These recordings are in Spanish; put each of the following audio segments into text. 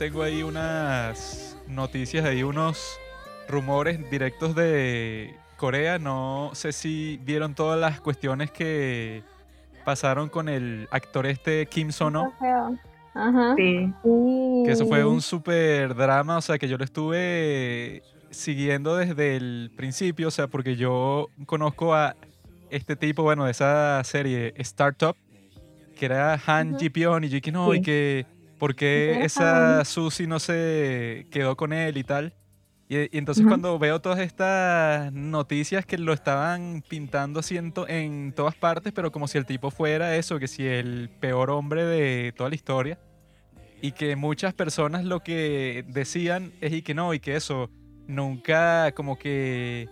tengo ahí unas noticias, ahí unos rumores directos de Corea. No sé si vieron todas las cuestiones que pasaron con el actor este Kim Sono. Ajá. Sí. Que eso fue un súper drama, o sea, que yo lo estuve siguiendo desde el principio, o sea, porque yo conozco a este tipo, bueno, de esa serie Startup, que era Han Ji Pyong, y yo dije, no, y que, ¿por qué esa Susie no se quedó con él y tal? Y, y entonces Ujú. cuando veo todas estas noticias que lo estaban pintando así en, to- en todas partes, pero como si el tipo fuera eso, que si el peor hombre de toda la historia, y que muchas personas lo que decían es y que no, y que eso, nunca como que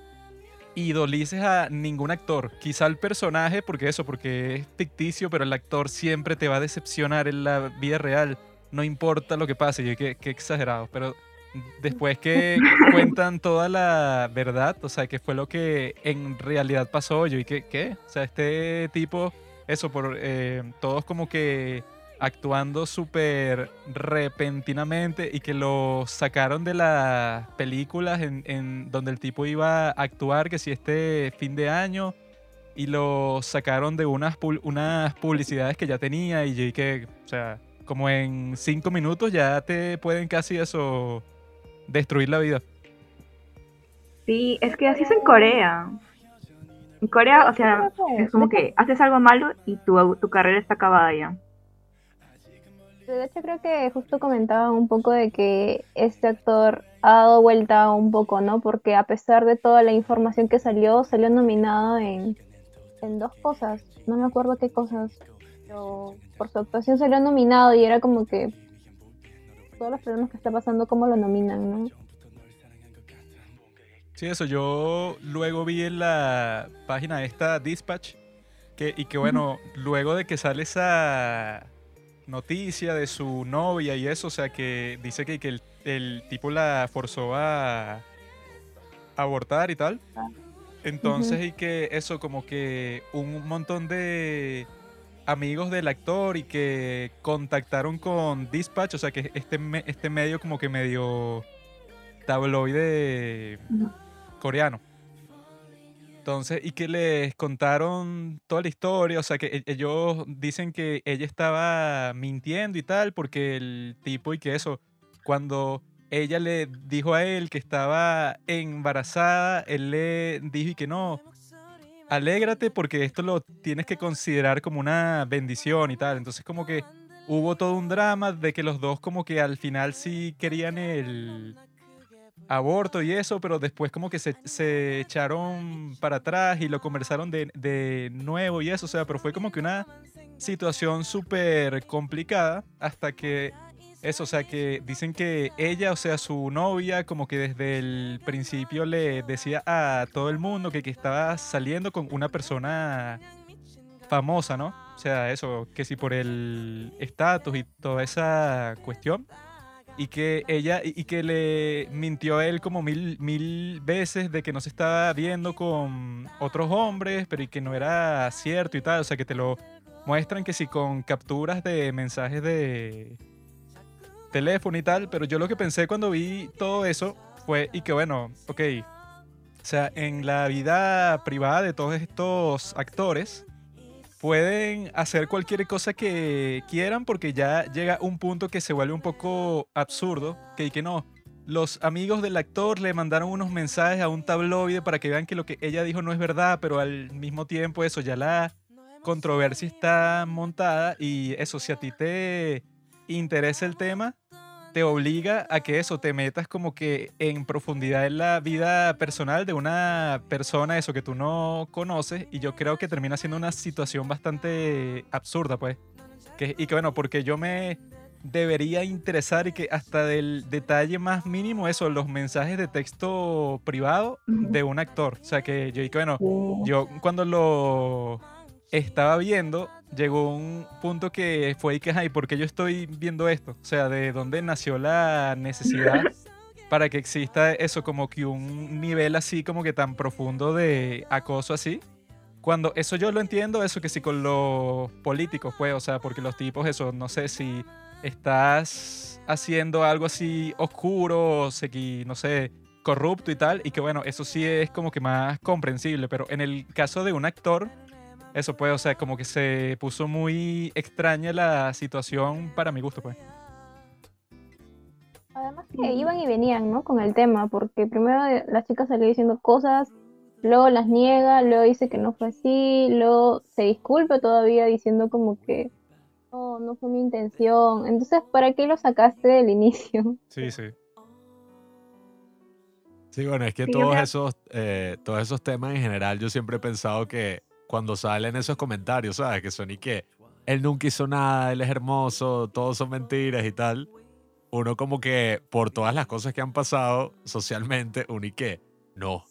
idolices a ningún actor. Quizá el personaje, porque eso, porque es ficticio, pero el actor siempre te va a decepcionar en la vida real. No importa lo que pase. Yo, qué, qué exagerado. Pero después que cuentan toda la verdad, o sea, que fue lo que en realidad pasó, yo, ¿y qué? qué? O sea, este tipo, eso, por eh, todos como que actuando súper repentinamente y que lo sacaron de las películas en, en donde el tipo iba a actuar, que si este fin de año, y lo sacaron de unas, unas publicidades que ya tenía y yo y que, o sea, como en cinco minutos ya te pueden casi eso destruir la vida. Sí, es que así es en Corea. En Corea, o sea, es como que haces algo malo y tu, tu carrera está acabada ya. De hecho, creo que justo comentaban un poco de que este actor ha dado vuelta un poco, ¿no? Porque a pesar de toda la información que salió, salió nominado en, en dos cosas. No me acuerdo qué cosas. Pero por su actuación salió nominado y era como que todos los problemas que está pasando, ¿cómo lo nominan, no? Sí, eso yo luego vi en la página esta Dispatch que, y que bueno, luego de que sale esa noticia de su novia y eso, o sea, que dice que, que el, el tipo la forzó a abortar y tal. Entonces, y que eso, como que un montón de amigos del actor y que contactaron con Dispatch, o sea, que este, este medio como que medio tabloide coreano. Entonces, y que les contaron toda la historia, o sea, que e- ellos dicen que ella estaba mintiendo y tal, porque el tipo y que eso, cuando ella le dijo a él que estaba embarazada, él le dijo y que no, alégrate porque esto lo tienes que considerar como una bendición y tal. Entonces, como que hubo todo un drama de que los dos como que al final sí querían el aborto y eso, pero después como que se, se echaron para atrás y lo conversaron de, de nuevo y eso, o sea, pero fue como que una situación súper complicada hasta que eso, o sea, que dicen que ella, o sea, su novia, como que desde el principio le decía a todo el mundo que, que estaba saliendo con una persona famosa, ¿no? O sea, eso, que si por el estatus y toda esa cuestión y que ella y, que le mintió a él como mil, mil veces de que no se estaba viendo con otros hombres, pero y que no era cierto y tal, o sea que te lo muestran que sí con capturas de mensajes de teléfono y tal, pero yo lo que pensé cuando vi todo eso fue y que bueno, ok, o sea, en la vida privada de todos estos actores pueden hacer cualquier cosa que quieran porque ya llega un punto que se vuelve un poco absurdo, que, que no, los amigos del actor le mandaron unos mensajes a un tabloide para que vean que lo que ella dijo no es verdad, pero al mismo tiempo eso ya la controversia está montada y eso, si a ti te interesa el tema, te obliga a que eso, te metas como que en profundidad en la vida personal de una persona, eso que tú no conoces, y yo creo que termina siendo una situación bastante absurda, pues. Que, y que bueno, porque yo me debería interesar y que hasta del detalle más mínimo, eso, los mensajes de texto privado de un actor. O sea, que yo, y que bueno, yo cuando lo estaba viendo, llegó un punto que fue y que, ay, ¿por qué yo estoy viendo esto? O sea, ¿de dónde nació la necesidad para que exista eso, como que un nivel así, como que tan profundo de acoso así? Cuando eso yo lo entiendo, eso que sí con los políticos, pues, o sea, porque los tipos, eso, no sé si estás haciendo algo así oscuro, se- no sé, corrupto y tal, y que bueno, eso sí es como que más comprensible, pero en el caso de un actor, eso pues, o sea, como que se puso muy extraña la situación para mi gusto, pues. Además que iban y venían, ¿no? Con el tema, porque primero eh, la chica salió diciendo cosas, luego las niega, luego dice que no fue así, luego se disculpa todavía diciendo como que no, no fue mi intención. Entonces, ¿para qué lo sacaste del inicio? Sí, sí. Sí, bueno, es que Sí, todos esos, eh, todos esos temas en general, yo siempre he pensado que cuando salen esos comentarios, ¿sabes? Que son y que él nunca hizo nada, él es hermoso, todos son mentiras y tal. Uno como que por todas las cosas que han pasado socialmente, uno y que no,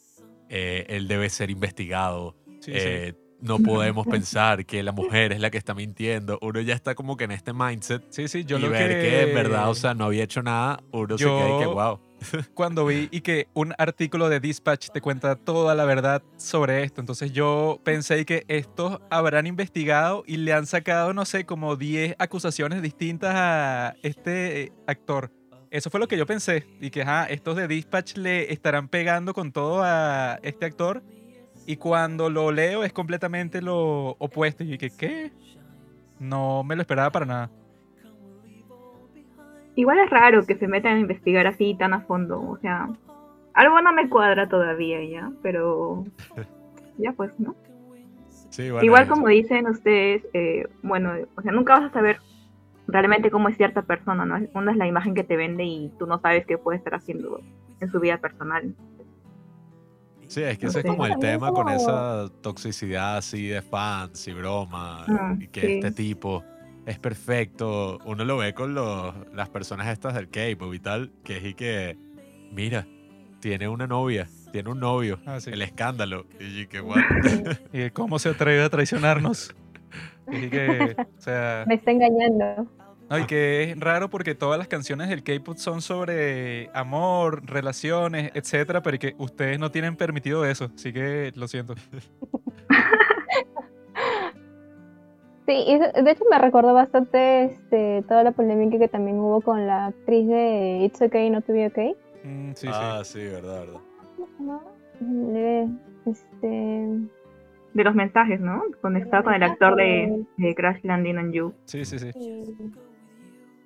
eh, él debe ser investigado. Sí, sí. eh, No podemos pensar que la mujer es la que está mintiendo. Uno ya está como que en este mindset. Sí, sí, yo y lo ver que... que en verdad, o sea, no había hecho nada, uno se queda y que Yo- wow. Cuando vi y que un artículo de Dispatch te cuenta toda la verdad sobre esto. Entonces yo pensé que estos habrán investigado y le han sacado, no sé, como 10 acusaciones distintas a este eh, actor. Eso fue lo que yo pensé. Y que, estos de Dispatch le estarán pegando con todo a este actor. Y cuando lo leo es completamente lo opuesto. Y que, ¿qué? No me lo esperaba para nada. Igual es raro que se metan a investigar así tan a fondo. O sea, algo no me cuadra todavía ya, pero ya pues, ¿no? Sí, bueno, Igual es- como dicen ustedes, eh, bueno, o sea, nunca vas a saber realmente cómo es cierta persona, ¿no? Una es la imagen que te vende y tú no sabes qué puede estar haciendo en su vida personal. Sí, es que ese es como el tema con esa toxicidad así de fans y broma, Mm, y que sí. este tipo es perfecto. Uno lo ve con los, las personas estas del K-pop y tal, que es y que, mira, tiene una novia, tiene un novio, Ah, sí. el escándalo. Y que, what? Y cómo se atreve a traicionarnos. Y que, o sea, Me está engañando. no, y que es raro porque todas las canciones del K-pop son sobre amor, relaciones, etcétera, pero que ustedes no tienen permitido eso, así que lo siento. Sí, y de de hecho me recordó bastante este, toda la polémica que también hubo con la actriz de It's Okay Not to Be Okay. Mm, sí, ah, sí, verdad, verdad. Eh, Este, De los mensajes, ¿no? Cuando estaba con el actor de, de Crash Landing on You. sí, sí, sí. sí.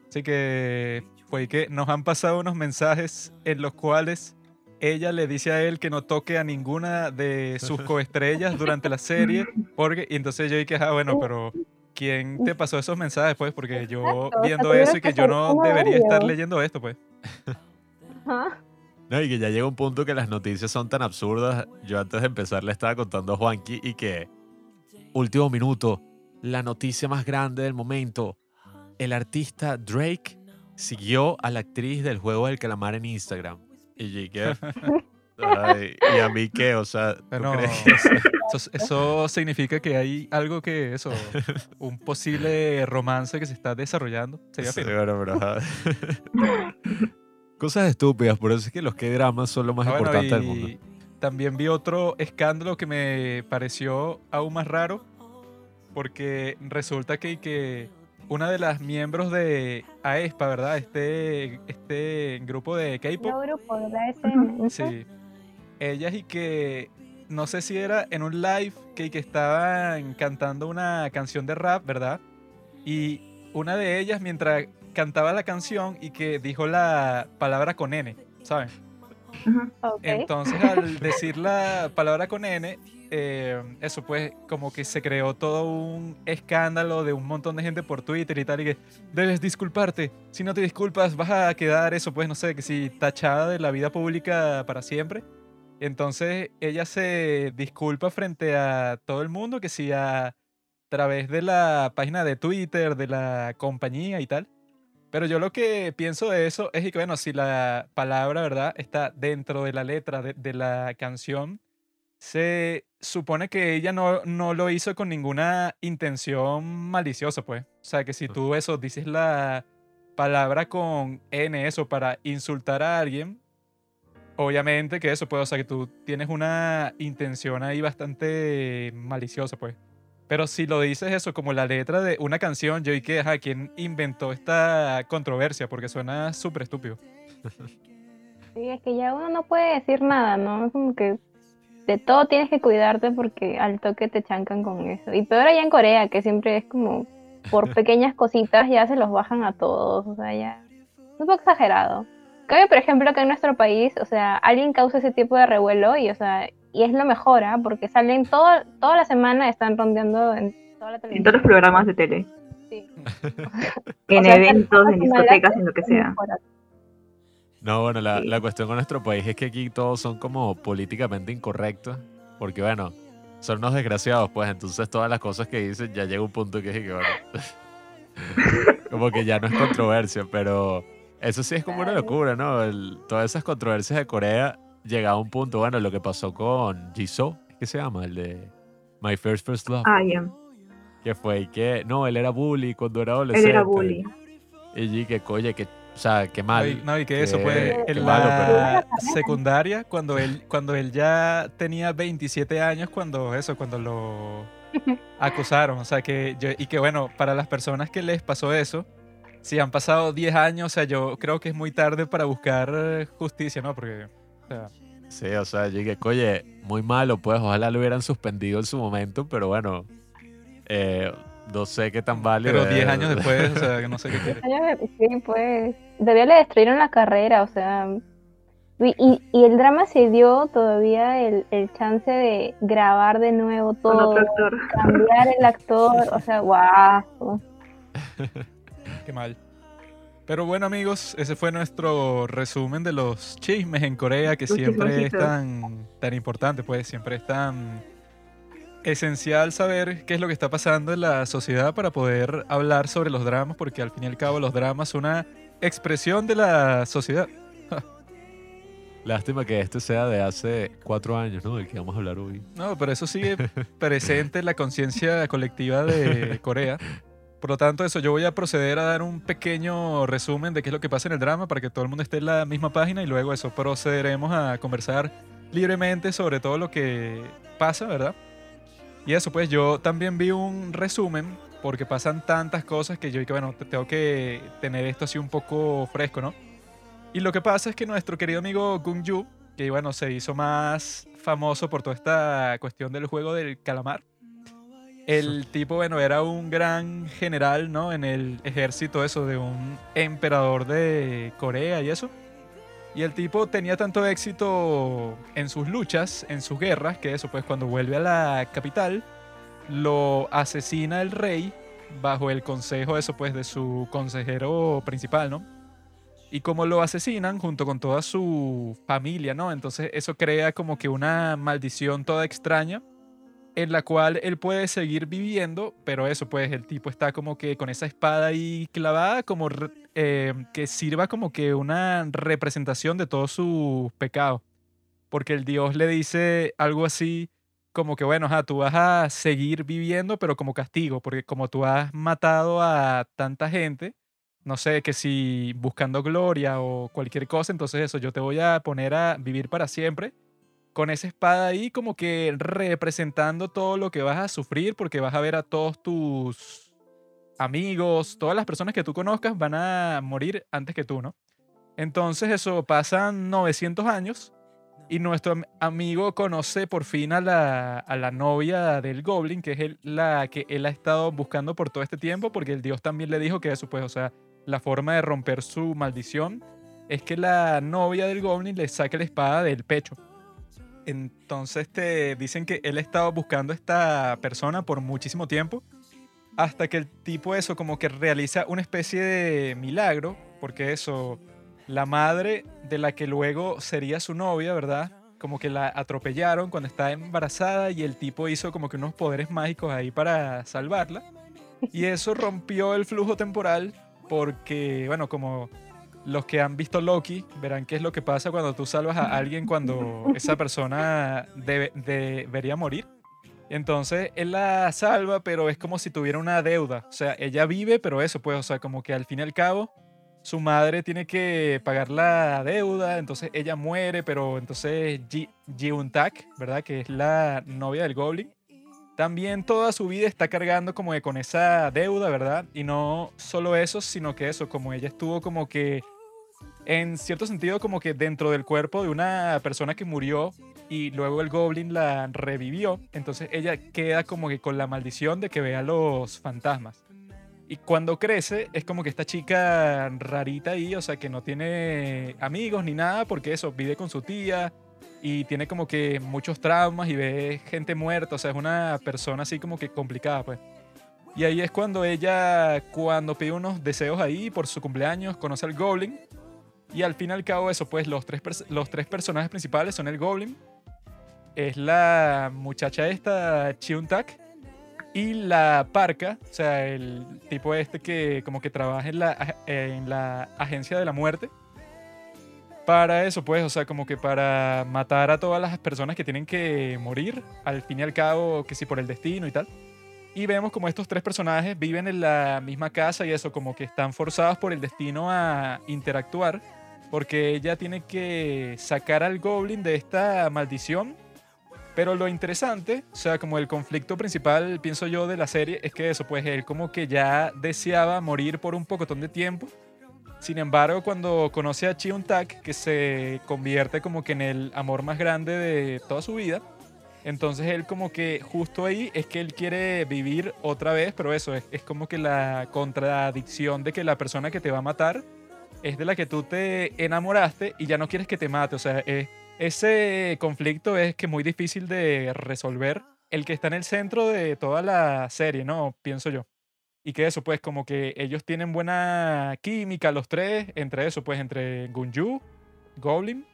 Así que fue que nos han pasado unos mensajes en los cuales ella le dice a él que no toque a ninguna de sus coestrellas durante la serie, porque y entonces yo dije, ah, bueno, pero ¿quién te pasó esos mensajes, pues? Porque yo Exacto, viendo eso y que yo no debería estar leyendo esto, pues. Ajá. No, y que ya llega un punto que las noticias son tan absurdas. Yo antes de empezar le estaba contando a Juanqui y que, último minuto, la noticia más grande del momento. El artista Drake siguió a la actriz del juego del calamar en Instagram. Y. Ay, ¿Y a mí qué? O sea, ¿tú Bueno, crees que- eso, eso significa que hay algo que, eso, un posible romance que se está desarrollando. Sería Sí, bueno, pero. Cosas estúpidas, por eso es que los K-dramas son lo más Ah, bueno, importante del mundo. También vi otro escándalo que me pareció aún más raro, porque resulta que, que una de las miembros de AESPA, ¿verdad? Este, este grupo de K-pop, grupo SM. sí, ellas y que, no sé si era en un live que, que estaban cantando una canción de rap, ¿verdad? Y una de ellas, mientras cantaba la canción y que dijo la palabra con N, ¿saben? Ujú. Ok. Entonces, al decir la palabra con N, eh, eso pues como que se creó todo un escándalo de un montón de gente por Twitter y tal, y que debes disculparte. Si no te disculpas, vas a quedar eso, pues no sé, que si tachada de la vida pública para siempre. Entonces, ella se disculpa frente a todo el mundo, que si a través de la página de Twitter, de la compañía y tal. Pero yo lo que pienso de eso es que, bueno, si la palabra, ¿verdad?, está dentro de la letra de, de la canción, se supone que ella no, no lo hizo con ninguna intención maliciosa, pues. O sea, que si tú eso dices la palabra con N, eso, para insultar a alguien, obviamente que eso, pues, o sea, que tú tienes una intención ahí bastante maliciosa, pues. Pero si lo dices eso como la letra de una canción, yo y que, ajá, ¿quién inventó esta controversia? Porque suena súper estúpido. Sí, es que ya uno no puede decir nada, ¿no? Es como que de todo tienes que cuidarte porque al toque te chancan con eso. Y peor allá en Corea, que siempre es como por pequeñas cositas ya se los bajan a todos, o sea, ya es un poco exagerado. Cabe, por ejemplo, que en nuestro país, o sea, alguien causa ese tipo de revuelo y, o sea, y es lo mejor, ¿ah? Porque salen todo, toda la semana, están rondeando en toda la En televisión. todos los programas de tele, Sí. en O sea, eventos, en discotecas, en lo que sea. mejor. No, bueno, la, Sí. la cuestión con nuestro país es que aquí todos son como políticamente incorrectos, porque bueno, son unos desgraciados, pues entonces todas las cosas que dicen ya llega un punto que es que bueno, como que ya no es controversia, pero eso sí es como una locura, ¿no? El- todas esas controversias de Corea llegaba a un punto, bueno, lo que pasó con Jisoo, ¿qué se llama? El de My First First Love, Ah, ya. que fue y que, no, él era bully cuando era Él adolescente. era bully. Y que, oye, que, o sea, qué mal. No, y, no, y que eso, qué en malo, pero- la secundaria, cuando él, cuando él ya tenía 27 años, cuando eso, cuando lo acusaron. O sea, que yo, y que bueno, para las personas que les pasó eso, si han pasado 10 años, o sea, yo creo que es muy tarde para buscar eh, justicia, ¿no? Porque, o sea, Sí, o sea, yo dije, oye, muy malo, pues ojalá lo hubieran suspendido en su momento, pero bueno, eh, no sé qué tan válido. pero 10 es. años después, o sea, que no sé qué quiere. Sí, pues. Todavía le destruyeron la carrera, o sea. Y, y- el drama se dio todavía el, el chance de grabar de nuevo Con todo, otro actor. cambiar el actor, o sea, guau. Qué mal. Pero bueno, amigos, ese fue nuestro resumen de los chismes en Corea, que Los siempre es tan, tan importante, pues siempre es tan esencial saber qué es lo que está pasando en la sociedad para poder hablar sobre los dramas, porque al fin y al cabo los dramas son una expresión de la sociedad. Lástima que este sea de hace cuatro años, ¿no? El que vamos a hablar hoy. No, pero eso sigue presente en la conciencia colectiva de Corea. Por lo tanto, eso, yo voy a proceder a dar un pequeño resumen de qué es lo que pasa en el drama para que todo el mundo esté en la misma página y luego eso, procederemos a conversar libremente sobre todo lo que pasa, ¿verdad? Y eso, pues yo también vi un resumen porque pasan tantas cosas que yo dije, bueno, te- tengo que tener esto así un poco fresco, ¿no? Y lo que pasa es que nuestro querido amigo Gung Yu, que bueno, se hizo más famoso por toda esta cuestión del juego del calamar. El tipo, bueno, era un gran general, ¿no? En el ejército, eso, de un emperador de Corea y eso. Y el tipo tenía tanto éxito en sus luchas, en sus guerras, que eso, pues cuando vuelve a la capital, lo asesina el rey bajo el consejo, eso, pues, de su consejero principal, ¿no? Y como lo asesinan junto con toda su familia, ¿no? Entonces eso crea como que una maldición toda extraña en la cual él puede seguir viviendo, pero eso, pues el tipo está como que con esa espada ahí clavada, como eh, que sirva como que una representación de todos sus pecados. Porque el Dios le dice algo así como que, bueno, ajá, tú vas a seguir viviendo, pero como castigo, porque como tú has matado a tanta gente, no sé, que si buscando gloria o cualquier cosa, entonces eso, yo te voy a poner a vivir para siempre con esa espada ahí como que representando todo lo que vas a sufrir porque vas a ver a todos tus amigos, todas las personas que tú conozcas van a morir antes que tú, ¿no? Entonces eso, pasan 900 años y nuestro am- amigo conoce por fin a la, a la novia del Goblin, que es el- la que él ha estado buscando por todo este tiempo, porque el dios también le dijo que eso, pues, o sea, la forma de romper su maldición es que la novia del Goblin le saque la espada del pecho. Entonces te dicen que él ha estado buscando a esta persona por muchísimo tiempo, hasta que el tipo eso como que realiza una especie de milagro, porque eso, la madre de la que luego sería su novia, ¿verdad? Como que la atropellaron cuando estaba embarazada y el tipo hizo como que unos poderes mágicos ahí para salvarla. Y eso rompió el flujo temporal porque, bueno, como los que han visto Loki verán qué es lo que pasa cuando tú salvas a alguien cuando esa persona debe- debería morir. Entonces él la salva, pero es como si tuviera una deuda. O sea, ella vive, pero eso, pues, o sea, como que al fin y al cabo su madre tiene que pagar la deuda, entonces ella muere, pero entonces Ji- Ji-un-tak, ¿verdad? Que es la novia del Goblin, también toda su vida está cargando como que con esa deuda, ¿verdad? Y no solo eso, sino que eso, como ella estuvo como que en cierto sentido como que dentro del cuerpo de una persona que murió y luego el goblin la revivió, entonces ella queda como que con la maldición de que vea los fantasmas. Y cuando crece es como que esta chica rarita ahí, o sea, que no tiene amigos ni nada, porque eso, vive con su tía y tiene como que muchos traumas y ve gente muerta, o sea, es una persona así como que complicada, pues. Y ahí es cuando ella, cuando pide unos deseos ahí por su cumpleaños, conoce al Goblin. Y al fin y al cabo eso, pues los tres, los tres personajes principales son el Goblin, es la muchacha esta, Chiuntak, y la Parca, o sea, el tipo este que como que trabaja en la, en la agencia de la muerte. Para eso, pues, o sea, como que para matar a todas las personas que tienen que morir, al fin y al cabo, que si por el destino y tal. Y vemos como estos tres personajes viven en la misma casa y eso, como que están forzados por el destino a interactuar, porque ella tiene que sacar al goblin de esta maldición. Pero lo interesante, o sea, como el conflicto principal, pienso yo, de la serie, es que eso, pues él como que ya deseaba morir por un pocotón de tiempo. Sin embargo, cuando conoce a Chiun Tak, que se convierte como que en el amor más grande de toda su vida, entonces él como que justo ahí es que él quiere vivir otra vez, pero eso es, como que la contradicción de que la persona que te va a matar es de la que tú te enamoraste y ya no quieres que te mate. O sea, es- ese conflicto es que muy difícil de resolver. El que está en el centro de toda la serie, ¿no? Pienso yo. Y que eso, pues, como que ellos tienen buena química, los tres, entre eso, pues, entre Gunju, Goblin,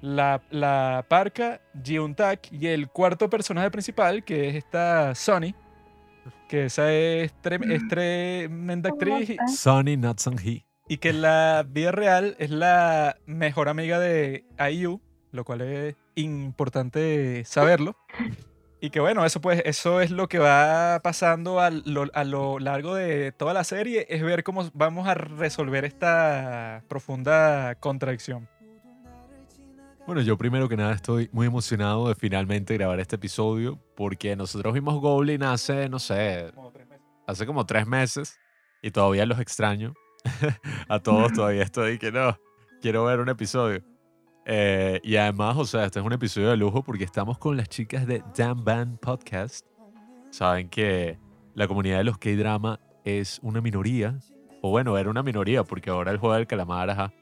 la, la Parca, Jiuntak y el cuarto personaje principal, que es esta Sonny, que esa es, trem- es tremenda actriz Sonny Not Hee. y que en la vida real es la mejor amiga de IU, lo cual es importante saberlo. Y que bueno, eso pues, eso es lo que va pasando a lo, a lo largo de toda la serie, es ver cómo vamos a resolver esta profunda contradicción. Bueno, yo primero que nada estoy muy emocionado de finalmente grabar este episodio porque nosotros vimos Goblin hace, no sé, hace como tres meses y todavía los extraño. A todos todavía estoy que no, quiero ver un episodio. Eh, y además, o sea, este es un episodio de lujo porque estamos con las chicas de Damn Band Podcast. Saben que la comunidad de los K-Drama es una minoría, o bueno, era una minoría porque ahora el juego del calamar, ajá.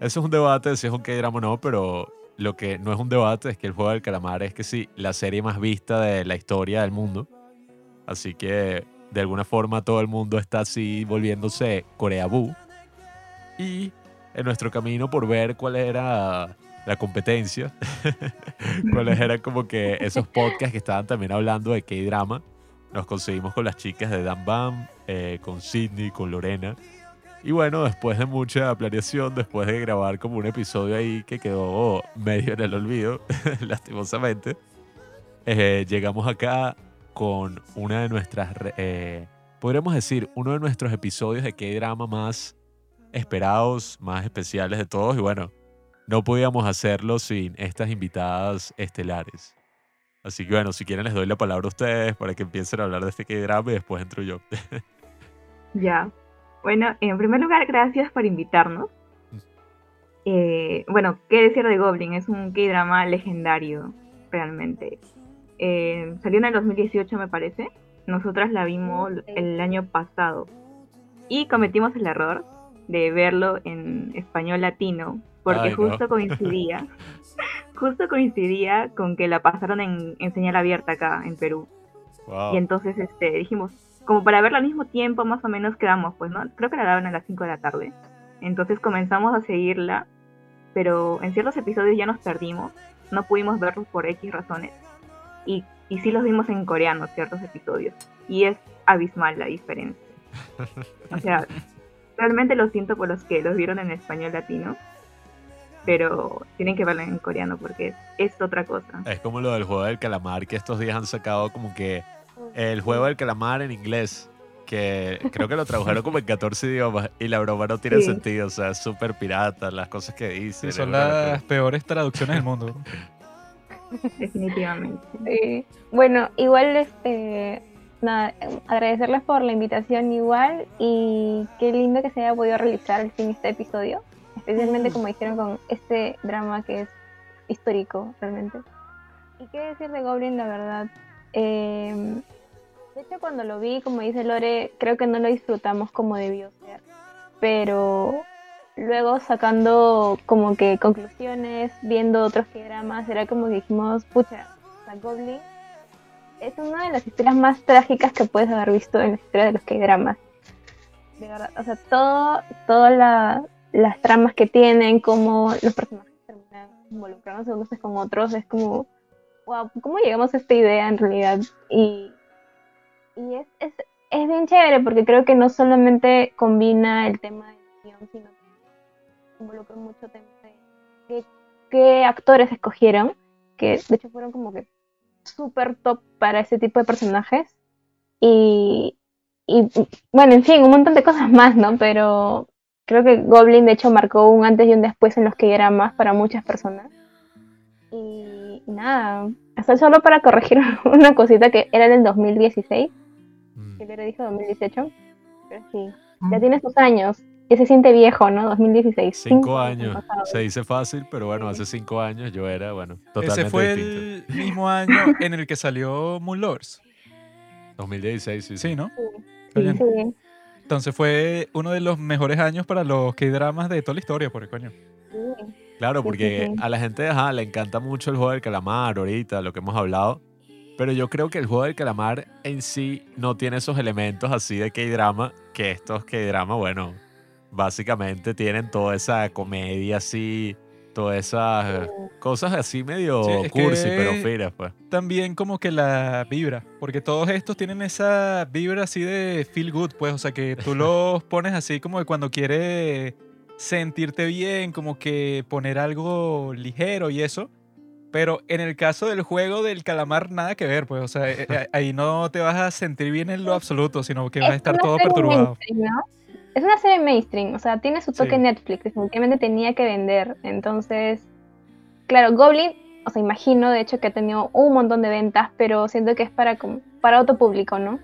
Eso es un debate de si es un K-Drama o no, pero lo que no es un debate es que el juego del calamar es que sí, la serie más vista de la historia del mundo. Así que de alguna forma todo el mundo está así volviéndose Corea Boo. Y en nuestro camino por ver cuál era la competencia, cuáles eran como que esos podcasts que estaban también hablando de K-drama, nos conseguimos con las chicas de Dan Bam, eh, con Sidney, con Lorena. Y bueno, después de mucha planeación, después de grabar como un episodio ahí que quedó medio en el olvido, lastimosamente, eh, llegamos acá con una de nuestras, eh, podríamos decir, uno de nuestros episodios de K-drama más esperados, más especiales de todos. Y bueno, no podíamos hacerlo sin estas invitadas estelares. Así que bueno, si quieren les doy la palabra a ustedes para que empiecen a hablar de este K-drama y después entro yo. Ya. Bueno, en primer lugar, gracias por invitarnos. Eh, bueno, ¿qué decir de Goblin? Es un K-drama legendario, realmente. Eh, salió en el 2018, me parece. Nosotras la vimos el año pasado. Y cometimos el error de verlo en español latino, porque Ay, no. justo coincidía. justo coincidía con que la pasaron en, en señal abierta acá, en Perú. Wow. Y entonces este, dijimos, como para verla al mismo tiempo, más o menos quedamos, pues, ¿no? Creo que la daban a las 5 de la tarde. Entonces comenzamos a seguirla, pero en ciertos episodios ya nos perdimos, no pudimos verlos por X razones. Y, y sí los vimos en coreano, ciertos episodios. Y es abismal la diferencia. O sea, realmente lo siento por los que los vieron en español latino, pero tienen que verlo en coreano porque es, es otra cosa. Es como lo del juego del calamar, que estos días han sacado como que el juego del calamar en inglés, que creo que lo tradujeron como en 14 idiomas y la broma no tiene Sí. sentido, o sea, es súper pirata las cosas que Sí, dicen. son las peores traducciones del mundo. definitivamente. Sí. Bueno, igual este nada, agradecerles por la invitación igual y qué lindo que se haya podido realizar al fin este episodio, especialmente como dijeron con este drama que es histórico realmente. ¿Y qué decir de Goblin, la verdad? Eh, de hecho, cuando lo vi, como dice Lore, creo que no lo disfrutamos como debió ser. Pero luego sacando como que conclusiones, viendo otros que dramas, era como que dijimos, pucha, la Goblin es una de las historias más trágicas que puedes haber visto en la historia de los K-dramas. De verdad, o sea, todo, todas la- las tramas que tienen, como los personajes terminan involucrándose unos con otros, es como, wow, ¿cómo llegamos a esta idea en realidad? Y, y es, es, es bien chévere porque creo que no solamente combina el tema de guion, sino que involucra mucho tema de qué, qué actores escogieron, que de hecho fueron como que súper top para ese tipo de personajes. Y, y bueno, en fin, un montón de cosas más, ¿no? Pero creo que Goblin de hecho marcó un antes y un después en los que era más para muchas personas. Y, y nada, hasta solo para corregir una cosita que era del 2016, Mm. que le dijo 2018, pero sí, ya tiene sus años, ya se siente viejo, ¿no? 2016. Cinco han años. pasado. Se dice fácil, pero bueno, Sí. hace cinco años yo era, bueno, totalmente Ese fue distinto. el mismo año en el que salió Moon Lords. 2016, sí. sí. Sí, ¿no? Sí, bien. sí, Entonces fue uno de los mejores años para los K-dramas de toda la historia, por el coño. sí. Claro, Sí, sí, porque sí. a la gente ajá, le encanta mucho el juego del calamar ahorita, lo que hemos hablado. Pero yo creo que el juego del calamar en sí no tiene esos elementos así de K-drama, que estos K-drama, bueno, básicamente tienen toda esa comedia así, todas esas cosas así medio Sí, cursi, que- pero finas, pues. También como que la vibra, porque todos estos tienen esa vibra así de feel good, pues, o sea que tú los pones así como que cuando quieres sentirte bien, como que poner algo ligero y eso. Pero en el caso del juego del calamar, nada que ver, pues, o sea, eh, eh, ahí no te vas a sentir bien en lo absoluto, sino que vas a Es estar todo perturbado. Es una serie mainstream, o sea, tiene su toque Sí. Netflix, definitivamente tenía que vender. Entonces, claro, Goblin, o sea, imagino de hecho que ha tenido un montón de ventas, pero siento que es para, como- para otro público, ¿no?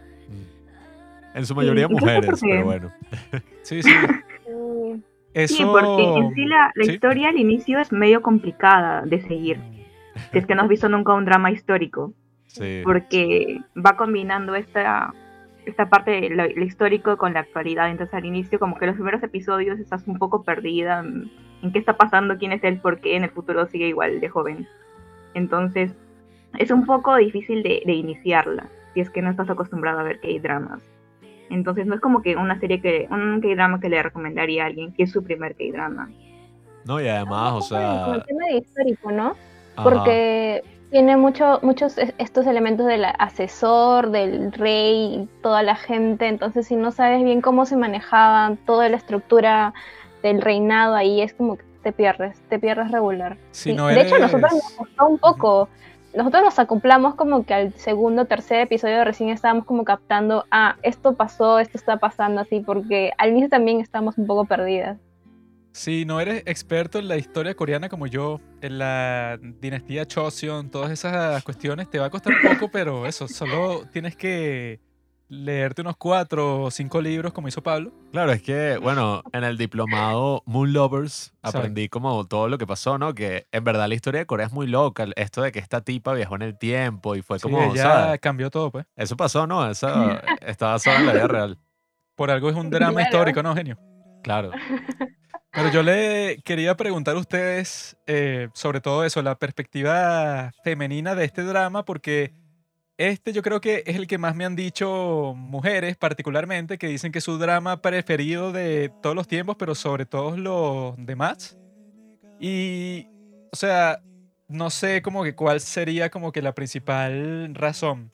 En su mayoría mujeres, pero bueno. Sí, sí. Sí. Eso... Sí, porque en sí la, la sí. historia al inicio es medio complicada de seguir. Si es que no has visto nunca un drama histórico. Sí. porque va combinando esta, esta parte de lo, lo histórico con la actualidad. Entonces al inicio como que los primeros episodios estás un poco perdida en, en qué está pasando, quién es él, por qué en el futuro sigue igual de joven. Entonces es un poco difícil de, de iniciarla si es que no estás acostumbrado a ver K-dramas. Entonces no es como que una serie que, un K-drama que le recomendaría a alguien que es su primer K-drama. No, y además, o Con sea... el tema de histórico, ¿no? ajá. Porque tiene mucho, muchos es- estos elementos del asesor, del rey, toda la gente. Entonces, si no sabes bien cómo se manejaban, toda la estructura del reinado ahí, es como que te pierdes, te pierdes regular. Si Sí, no De hecho, nosotros nos costó un poco. Nosotros nos acoplamos como que al segundo, tercer episodio recién estábamos como captando, ah, esto pasó, esto está pasando así, porque al inicio también estábamos un poco perdidas. Si no eres experto en la historia coreana como yo, en la dinastía Choseon, todas esas cuestiones, te va a costar un poco, pero eso, solo tienes que leerte unos cuatro o cinco libros como hizo Pablo. Claro, es que, bueno, en el diplomado Moon Lovers aprendí como todo lo que pasó, ¿no? Que en verdad la historia de Corea es muy loca. Esto de que esta tipa viajó en el tiempo y fue Sí, como, ya ¿sabes? cambió todo, pues. Eso pasó, ¿no? Eso está basado en la vida real. Por algo es un drama Claro. histórico, ¿no, genio? Claro. Pero yo le quería preguntar a ustedes eh, sobre todo eso, la perspectiva femenina de este drama, porque este yo creo que es el que más me han dicho mujeres particularmente, que dicen que es su drama preferido de todos los tiempos, pero sobre todos los demás. Y, o sea, no sé como que cuál sería como que la principal razón.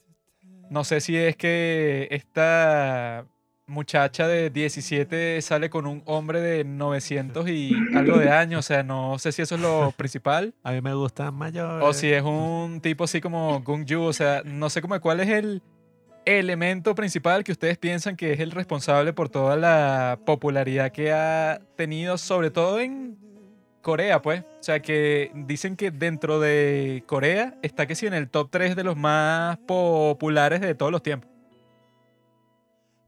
No sé si es que esta muchacha de 17 sale con un hombre de 900 y algo de años, o sea, no sé si eso es lo principal. A mí me gustan mayores. O si es un tipo así como Gung Yu, o sea, no sé como cuál es el elemento principal que ustedes piensan que es el responsable por toda la popularidad que ha tenido, sobre todo en Corea, pues. O sea, que dicen que dentro de Corea está que sí en el top 3 de los más populares de todos los tiempos.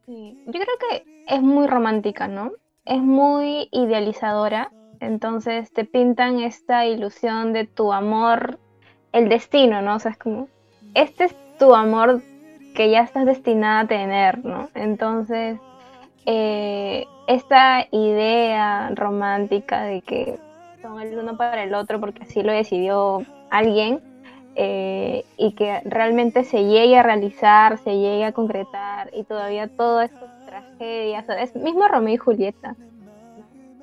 Sí. Yo creo que es muy romántica, ¿no? Es muy idealizadora. Entonces te pintan esta ilusión de tu amor, el destino, ¿no? O sea, es como, este es tu amor que ya estás destinada a tener, ¿no? Entonces, eh, esta idea romántica de que son el uno para el otro porque así lo decidió alguien eh, y que realmente se llegue a realizar, se llegue a concretar y todavía todo esto es tragedia, es mismo Romeo y Julieta.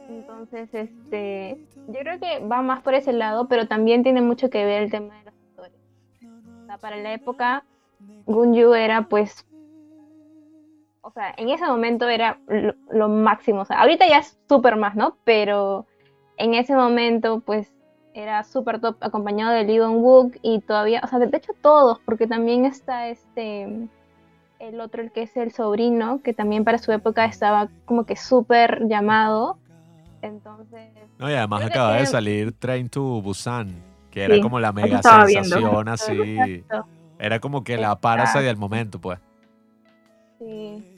Entonces, este, yo creo que va más por ese lado, pero también tiene mucho que ver el tema de los actores. O sea, para la época, Gunju era pues o sea, en ese momento era lo, máximo. O sea, ahorita ya es súper más, ¿no? Pero en ese momento, pues, era súper top, acompañado de Lee Dong-wook y todavía, o sea, de hecho todos, porque también está este, el otro, el que es el sobrino, que también para su época estaba como que súper llamado. Entonces... No, y además acaba de salir Train to Busan, que era como la mega sensación así. Era como que la parasa del momento, pues. Sí.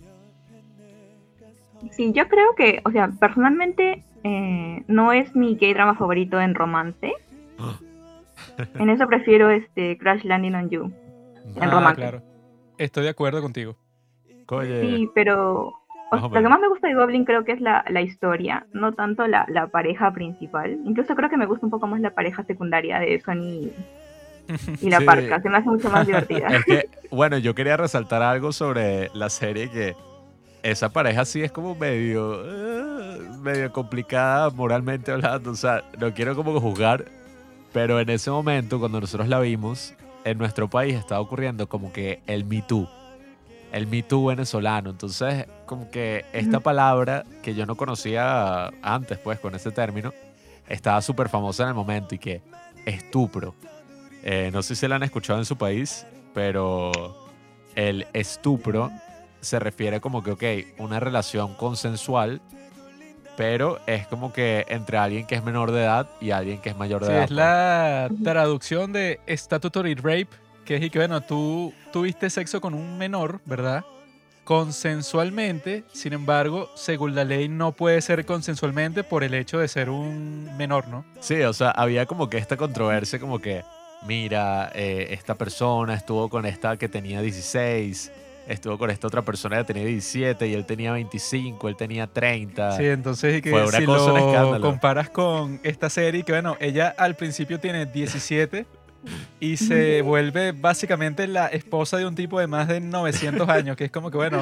Sí, yo creo que, o sea, personalmente eh, no es mi K-drama favorito en romance. en eso prefiero este Crash Landing on You. En ah, romance. Claro. Estoy de acuerdo contigo. Sí, pero lo que más me gusta de Goblin creo que es la, historia, no tanto la, pareja principal. Incluso creo que me gusta un poco más la pareja secundaria de Sony y la parca. Se me hace mucho más divertida. Es que, bueno, yo quería resaltar algo sobre la serie que esa pareja sí es como medio, eh, medio complicada moralmente hablando. O sea, no quiero como juzgar, pero en ese momento, cuando nosotros la vimos, en nuestro país estaba ocurriendo como que el Me Too. El Me Too venezolano. Entonces, como que esta palabra que yo no conocía antes, pues, con ese término, estaba súper famosa en el momento y que estupro. Eh, no sé si se la han escuchado en su país, pero el estupro se refiere como que, ok, una relación consensual, pero es como que entre alguien que es menor de edad y alguien que es mayor de sí, edad. Es la traducción de statutory rape, que es que, bueno, tú tuviste sexo con un menor, ¿verdad? Consensualmente, sin embargo, según la ley no puede ser consensualmente por el hecho de ser un menor, ¿no? Sí, o sea, había como que esta controversia como que, mira, eh, esta persona estuvo con esta que tenía 16 estuvo con esta otra persona que tenía 17 y él tenía 25, él tenía 30. Sí, entonces que Fue si lo comparas con esta serie, que bueno, ella al principio tiene 17 y se vuelve básicamente la esposa de un tipo de más de 900 años, que es como que bueno,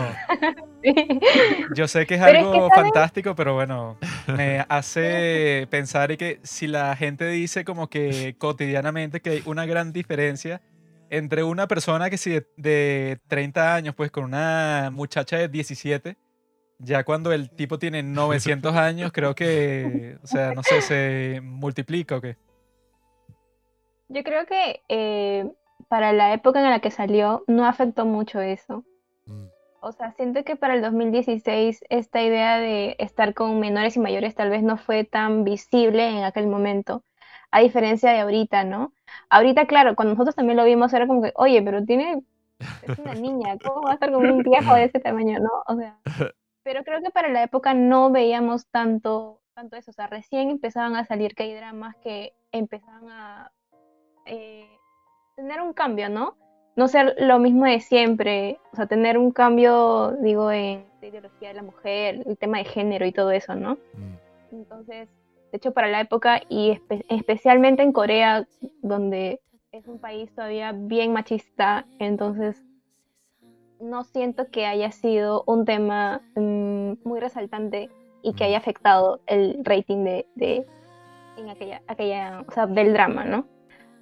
yo sé que es algo fantástico, pero bueno, me hace pensar y que si la gente dice como que cotidianamente que hay una gran diferencia entre una persona que sí de, 30 años, pues con una muchacha de 17, ya cuando el tipo tiene 900 años, creo que, o sea, no sé, se multiplica o qué. Yo creo que eh, para la época en la que salió no afectó mucho eso. Mm. O sea, siento que para el 2016 esta idea de estar con menores y mayores tal vez no fue tan visible en aquel momento a diferencia de ahorita, ¿no? Ahorita, claro, cuando nosotros también lo vimos era como que, oye, pero tiene, es una niña, ¿cómo va a estar con un viejo de ese tamaño, no? O sea, pero creo que para la época no veíamos tanto, tanto eso, o sea, recién empezaban a salir que hay dramas que empezaban a eh, tener un cambio, ¿no? No ser lo mismo de siempre, o sea, tener un cambio, digo, en la ideología de la mujer, el tema de género y todo eso, ¿no? Mm. Entonces, hecho para la época y especialmente en Corea, donde es un país todavía bien machista, entonces no siento que haya sido un tema mm, muy resaltante y que haya afectado el rating de, en aquella, aquella, o sea, del drama, ¿no?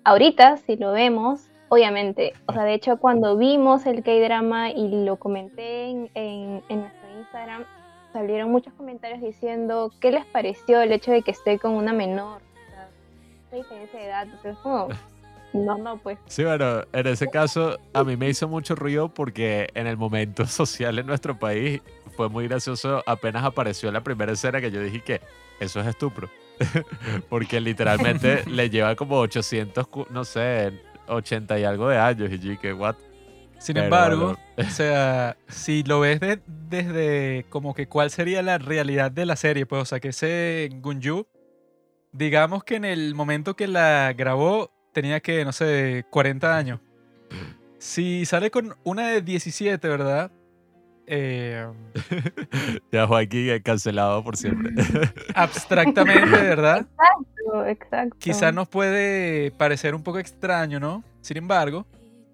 Ahorita, si lo vemos, obviamente, o sea, de hecho cuando vimos el K-drama y lo comenté en, en, en nuestro Instagram, salieron muchos comentarios diciendo qué les pareció el hecho de que esté con una menor. O diferencia de edad. Entonces, como, no, no, pues. Sí, bueno, en ese caso a mí me hizo mucho ruido porque en el momento social en nuestro país fue muy gracioso. Apenas apareció la primera escena que yo dije que eso es estupro. Porque literalmente le lleva como 800, cu- no sé, 80 y algo de años. Y yo que, what? Sin Pero embargo, bueno. o sea, si lo ves de- desde como que cuál sería la realidad de la serie, pues, o sea, que ese Gunju, digamos que en el momento que la grabó tenía que, no sé, 40 años. Si sale con una de 17, ¿verdad? Eh, Ya Joaquín eh, cancelado por siempre. abstractamente, ¿verdad? Exacto, exacto. Quizá nos puede parecer un poco extraño, ¿no? Sin embargo,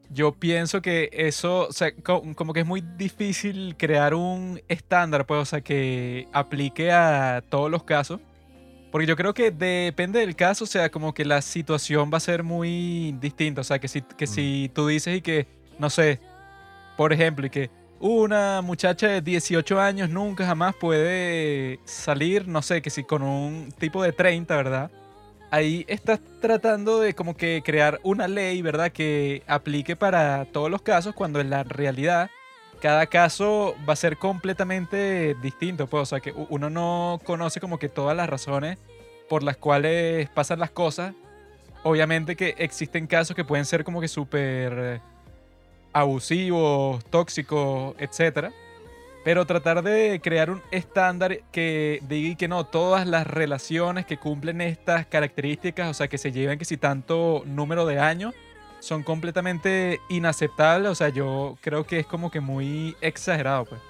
yo pienso que eso, o sea, co- como que es muy difícil crear un estándar, pues, o sea, que aplique a todos los casos. Porque yo creo que depende del caso, o sea, como que la situación va a ser muy distinta. O sea, que si, que Mm. si tú dices y que, no sé, por ejemplo, y que una muchacha de 18 años nunca jamás puede salir, no sé, que si con un tipo de 30, ¿verdad? Ahí estás tratando de como que crear una ley, ¿verdad? Que aplique para todos los casos, cuando en la realidad cada caso va a ser completamente distinto. Pues, o sea, que uno no conoce como que todas las razones por las cuales pasan las cosas. Obviamente que existen casos que pueden ser como que súper eh, abusivos, tóxicos, etcétera. Pero tratar de crear un estándar que diga que no, todas las relaciones que cumplen estas características, o sea, que se lleven que si tanto número de años, son completamente inaceptables. O sea, yo creo que es como que muy exagerado, pues.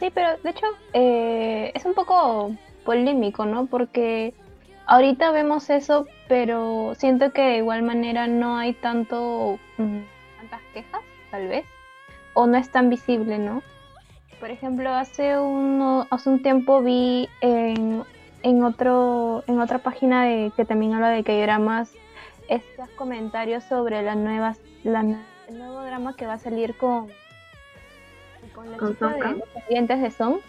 Sí, pero de hecho eh, es un poco polémico, ¿no? Porque ahorita vemos eso, pero siento que de igual manera no hay tanto mm, tantas quejas, tal vez, o no es tan visible, ¿no? Por ejemplo, hace uno, hace un tiempo vi en, en otro en otra página de, que también habla de K-dramas estos comentarios sobre la nueva la, el nuevo drama que va a salir con con la ¿Con chica de? Descendientes de Son,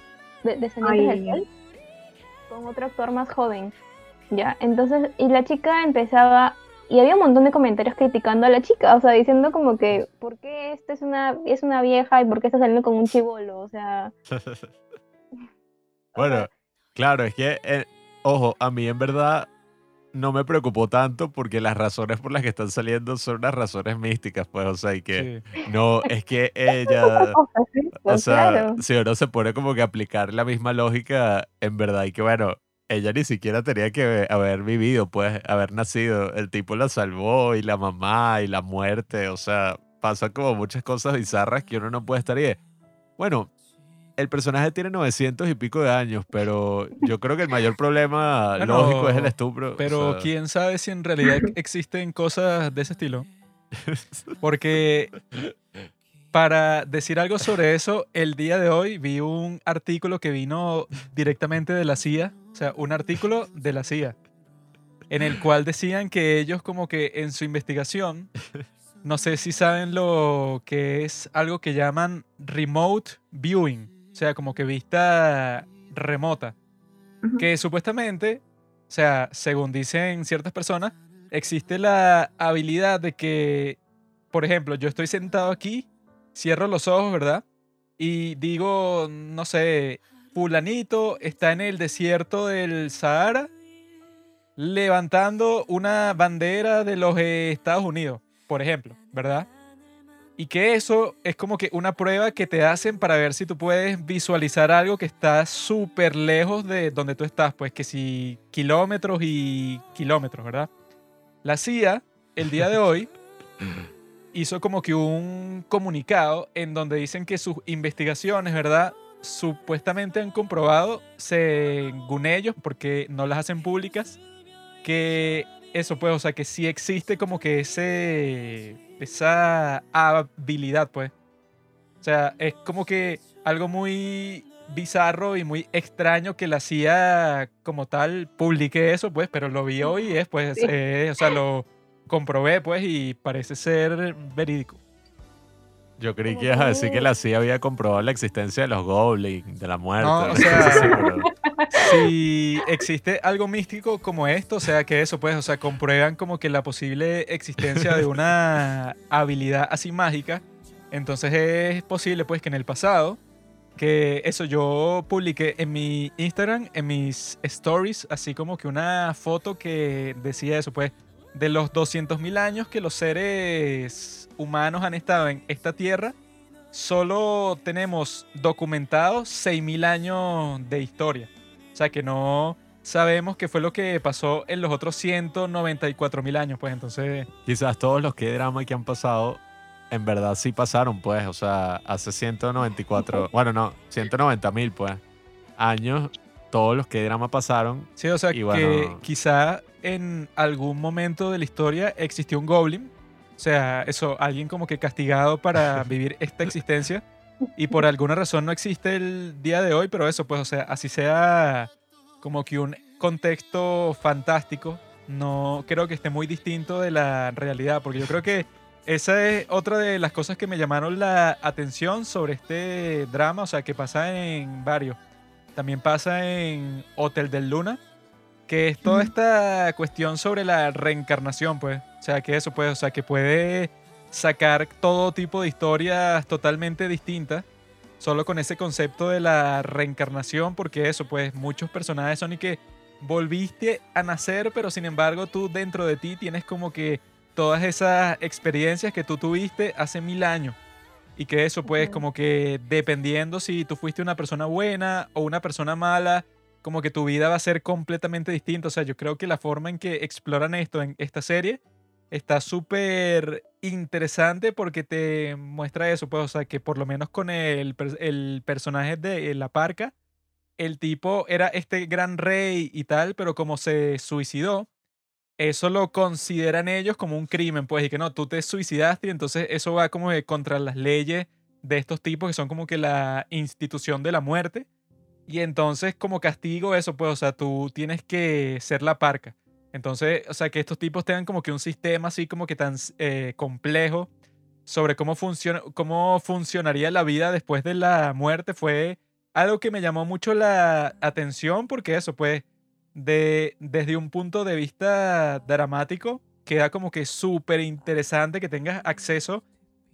de- Descendientes Ay, del Sol, con otro actor más joven. Ya, entonces, y la chica empezaba, y había un montón de comentarios criticando a la chica, o sea, diciendo como que, ¿por qué esta es una, es una vieja y por qué está saliendo con un chivolo? O sea, Bueno, claro, es que, eh, ojo, a mí en verdad no me preocupó tanto porque las razones por las que están saliendo son unas razones místicas, pues, o sea, y que Sí. no, es que ella, o sea, claro. si uno se pone como que a aplicar la misma lógica, en verdad, y que bueno, ella ni siquiera tenía que haber vivido, pues, haber nacido, el tipo la salvó y la mamá y la muerte, o sea, pasan como muchas cosas bizarras que uno no puede estar y es, bueno, el personaje tiene 900 y pico de años, pero yo creo que el mayor problema Bueno, lógico es el estupro. o Pero sea, quién sabe si en realidad ex- existen cosas de ese estilo. Porque para decir algo sobre eso, el día de hoy vi un artículo que vino directamente de la CIA, o sea, un artículo de la CIA, en el cual decían que ellos como que en su investigación, no sé si saben lo que es algo que llaman remote viewing, o sea, como que vista remota que supuestamente, o sea, según dicen ciertas personas, existe la habilidad de que, por ejemplo, yo estoy sentado aquí, cierro los ojos, ¿verdad? Y digo, no sé, fulanito está en el desierto del Sahara levantando una bandera de los eh, Estados Unidos, por ejemplo, ¿verdad? Y que eso es como que una prueba que te hacen para ver si tú puedes visualizar algo que está súper lejos de donde tú estás, pues que si kilómetros y kilómetros, ¿verdad? La CIA, el día de hoy, hizo como que un comunicado en donde dicen que sus investigaciones, ¿verdad? Supuestamente han comprobado, según ellos, porque no las hacen públicas, que eso pues, o sea, que sí existe como que ese, esa habilidad, pues. O sea, es como que algo muy bizarro y muy extraño que la CIA como tal publique eso, pues, pero lo vi hoy y es, pues, Sí. eh, o sea, lo comprobé, pues, y parece ser verídico. Yo creí que ibas a decir que- la CIA había comprobado la existencia de los goblins, de la muerte. No, o sea- si existe algo místico como esto, o sea, que eso, pues, o sea, comprueban como que la posible existencia de una habilidad así mágica, entonces es posible, pues, que en el pasado que eso, yo publiqué en mi Instagram, en mis stories, así como que una foto que decía eso, pues, de los 200.000 años que los seres humanos han estado en esta tierra, solo tenemos documentados 6.000 años de historia. O sea que no sabemos qué fue lo que pasó en los otros 194.000 años, pues entonces... Quizás todos los que drama que han pasado, en verdad sí pasaron, pues. O sea, hace 194, bueno, no, 190 mil, pues, años, todos los que drama pasaron. Sí, o sea Y que bueno- quizá en algún momento de la historia existió un goblin. O sea, eso, alguien como que castigado para vivir esta existencia. Y por alguna razón no existe el día de hoy, pero eso, pues, o sea, así sea como que un contexto fantástico, no creo que esté muy distinto de la realidad, porque yo creo que esa es otra de las cosas que me llamaron la atención sobre este drama, o sea, que pasa en varios. También pasa en Hotel del Luna, que es toda esta cuestión sobre la reencarnación, pues. O sea, que eso, pues, o sea, que puede sacar todo tipo de historias totalmente distintas, solo con ese concepto de la reencarnación, porque eso, pues, muchos personajes son y que volviste a nacer, pero sin embargo tú dentro de ti tienes como que todas esas experiencias que tú tuviste hace mil años. Y que eso, pues, como que dependiendo si tú fuiste una persona buena o una persona mala, como que tu vida va a ser completamente distinta. O sea, yo creo que la forma en que exploran esto en esta serie está súper interesante porque te muestra eso, pues, o sea, que por lo menos con el, el personaje de la parca, el tipo era este gran rey y tal, pero como se suicidó, eso lo consideran ellos como un crimen, pues, y que no, tú te suicidaste y entonces eso va como contra las leyes de estos tipos que son como que la institución de la muerte. Y entonces como castigo eso, pues, o sea, tú tienes que ser la parca. Entonces, o sea, que estos tipos tengan como que un sistema así como que tan eh, complejo sobre cómo, funciona, cómo funcionaría la vida después de la muerte fue algo que me llamó mucho la atención porque eso, pues, de, desde un punto de vista dramático, queda como que súper interesante que tengas acceso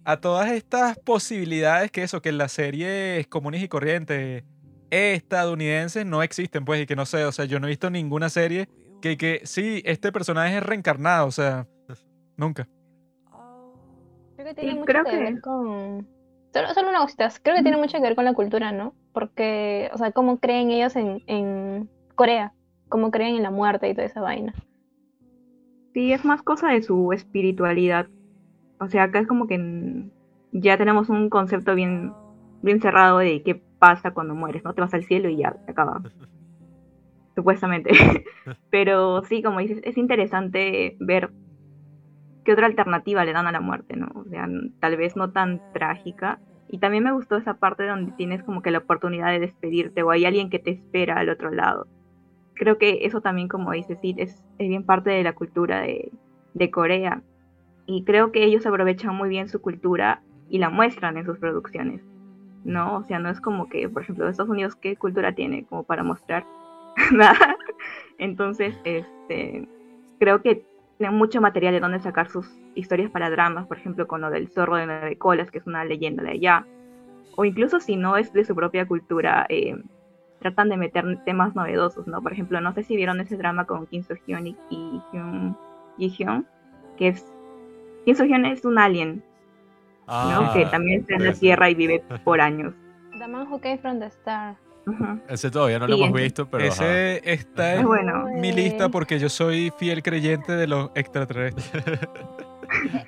a todas estas posibilidades que eso, que en las series comunes y corrientes estadounidenses no existen, pues, y que no sé, o sea, yo no he visto ninguna serie que, que sí, este personaje es reencarnado, o sea, nunca. Creo que tiene Sí, mucho creo que, que- ver con... Solo, solo una cosita, creo que tiene mucho que ver con la cultura, ¿no? Porque, o sea, cómo creen ellos en, en Corea, cómo creen en la muerte y toda esa vaina. Sí, es más cosa de su espiritualidad. O sea, acá es como que ya tenemos un concepto bien, bien cerrado de qué pasa cuando mueres, ¿no? Te vas al cielo y ya, se acaba. Supuestamente. Pero sí, como dices, es interesante ver qué otra alternativa le dan a la muerte, ¿no? O sea, tal vez no tan trágica. Y también me gustó esa parte donde tienes como que la oportunidad de despedirte o hay alguien que te espera al otro lado. Creo que eso también, como dices, sí, es, es bien parte de la cultura de, de Corea. Y creo que ellos aprovechan muy bien su cultura y la muestran en sus producciones. ¿No? O sea, no es como que, por ejemplo, Estados Unidos, ¿qué cultura tiene como para mostrar? Nada. Entonces, este, creo que tienen mucho material de donde sacar sus historias para dramas, por ejemplo, con lo del zorro de nueve colas, que es una leyenda de allá. O incluso si no es de su propia cultura, eh, tratan de meter temas novedosos, ¿no? Por ejemplo, no sé si vieron ese drama con Kim So Hyun y, Hyun Ji Hyun, que es Kim So Hyun es un alien, ¿no? Ah, que también está en la ese. Tierra y vive por años. The Man Who Came From the Star. Ujú. Ese todavía no lo Sí, hemos visto, pero ajá. Ese está Es en bueno. mi lista porque yo soy fiel creyente de los extraterrestres.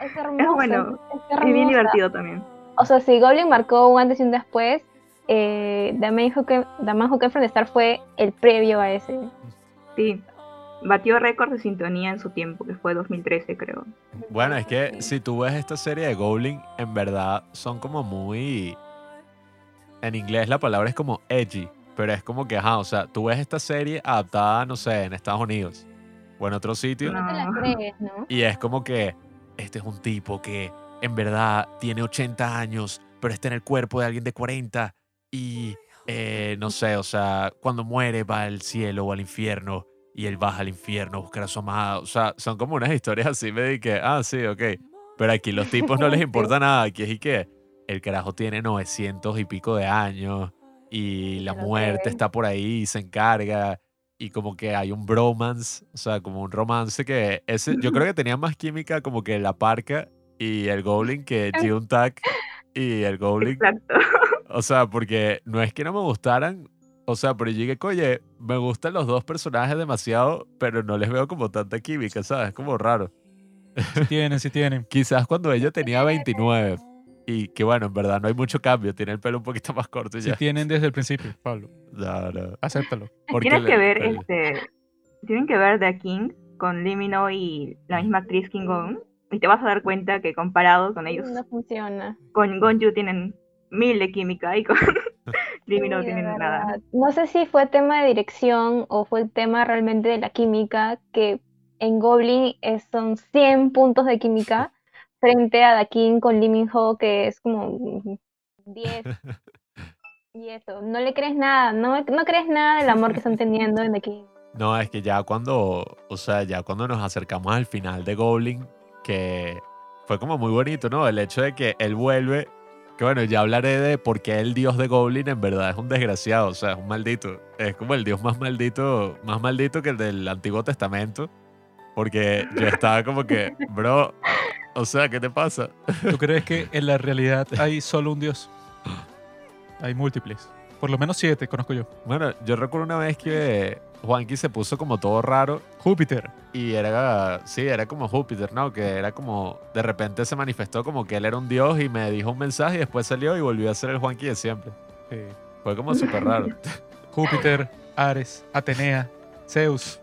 Es hermoso. bueno, es Es bien divertido también. O sea, si Goblin marcó un antes y un después, eh, The Man Who Came, The Man Who Came From the Star fue el previo a ese. Sí. Batió récord de sintonía en su tiempo, que fue 2013, creo. Bueno, es que si tú ves esta serie de Goblin, en verdad son como muy... En inglés la palabra es como edgy, pero es como que, ajá, o sea, tú ves esta serie adaptada, no sé, en Estados Unidos o en otro sitio, No te la crees, ¿no? y es como que este es un tipo que en verdad tiene 80 años, pero está en el cuerpo de alguien de 40 y, eh, no sé, o sea, cuando muere va al cielo o al infierno y él baja al infierno a buscar a su amada. O sea, son como unas historias así, me di que, ah, sí, ok. Pero aquí los tipos no les importa nada. Aquí es y que el carajo tiene 900 y pico de años. y la muerte está por ahí y se encarga y como que hay un bromance, o sea, como un romance que ese, yo creo que tenía más química como que la parca y el Goblin que Jiun y el Goblin. Exacto. O sea, porque no es que no me gustaran, o sea, pero yo dije, oye, me gustan los dos personajes demasiado, pero no les veo como tanta química, ¿sabes? Es como raro. Sí tienen, sí tienen. Quizás cuando ella tenía 29 y que bueno, en verdad no hay mucho cambio, tiene el pelo un poquito más corto y Sí ya. tienen desde el principio, Pablo. No, no. Acéptalo. Le- que ver, este, tienen que ver The King con Limino y la misma actriz King Gong. Y te vas a dar cuenta que comparado con ellos, No funciona. con Gonju tienen mil de química y con Limino no tienen nada. verdad. No sé si fue tema de dirección o fue el tema realmente de la química, que en Goblin es- son 100 puntos de química frente a Dakin con Lee Ho, que es como 10. Y eso, no le crees nada, no, no crees nada del amor que están teniendo en Dakin. No, es que ya cuando, o sea, ya cuando nos acercamos al final de Goblin, que fue como muy bonito, ¿no? El hecho de que él vuelve, que bueno, ya hablaré de por qué el dios de Goblin en verdad es un desgraciado, o sea, es un maldito. Es como el dios más maldito, más maldito que el del Antiguo Testamento, porque yo estaba como que, bro, o sea, ¿qué te pasa? ¿Tú crees que en la realidad hay solo un dios? Hay múltiples. Por lo menos siete, conozco yo. Bueno, yo recuerdo una vez que Juanqui se puso como todo raro Júpiter. Y era, sí, era como Júpiter, ¿no? Que era como, de repente se manifestó como que él era un dios y me dijo un mensaje y después salió y volvió a ser el Juanqui de siempre. Sí. Fue como súper raro. Júpiter, Ares, Atenea, Zeus,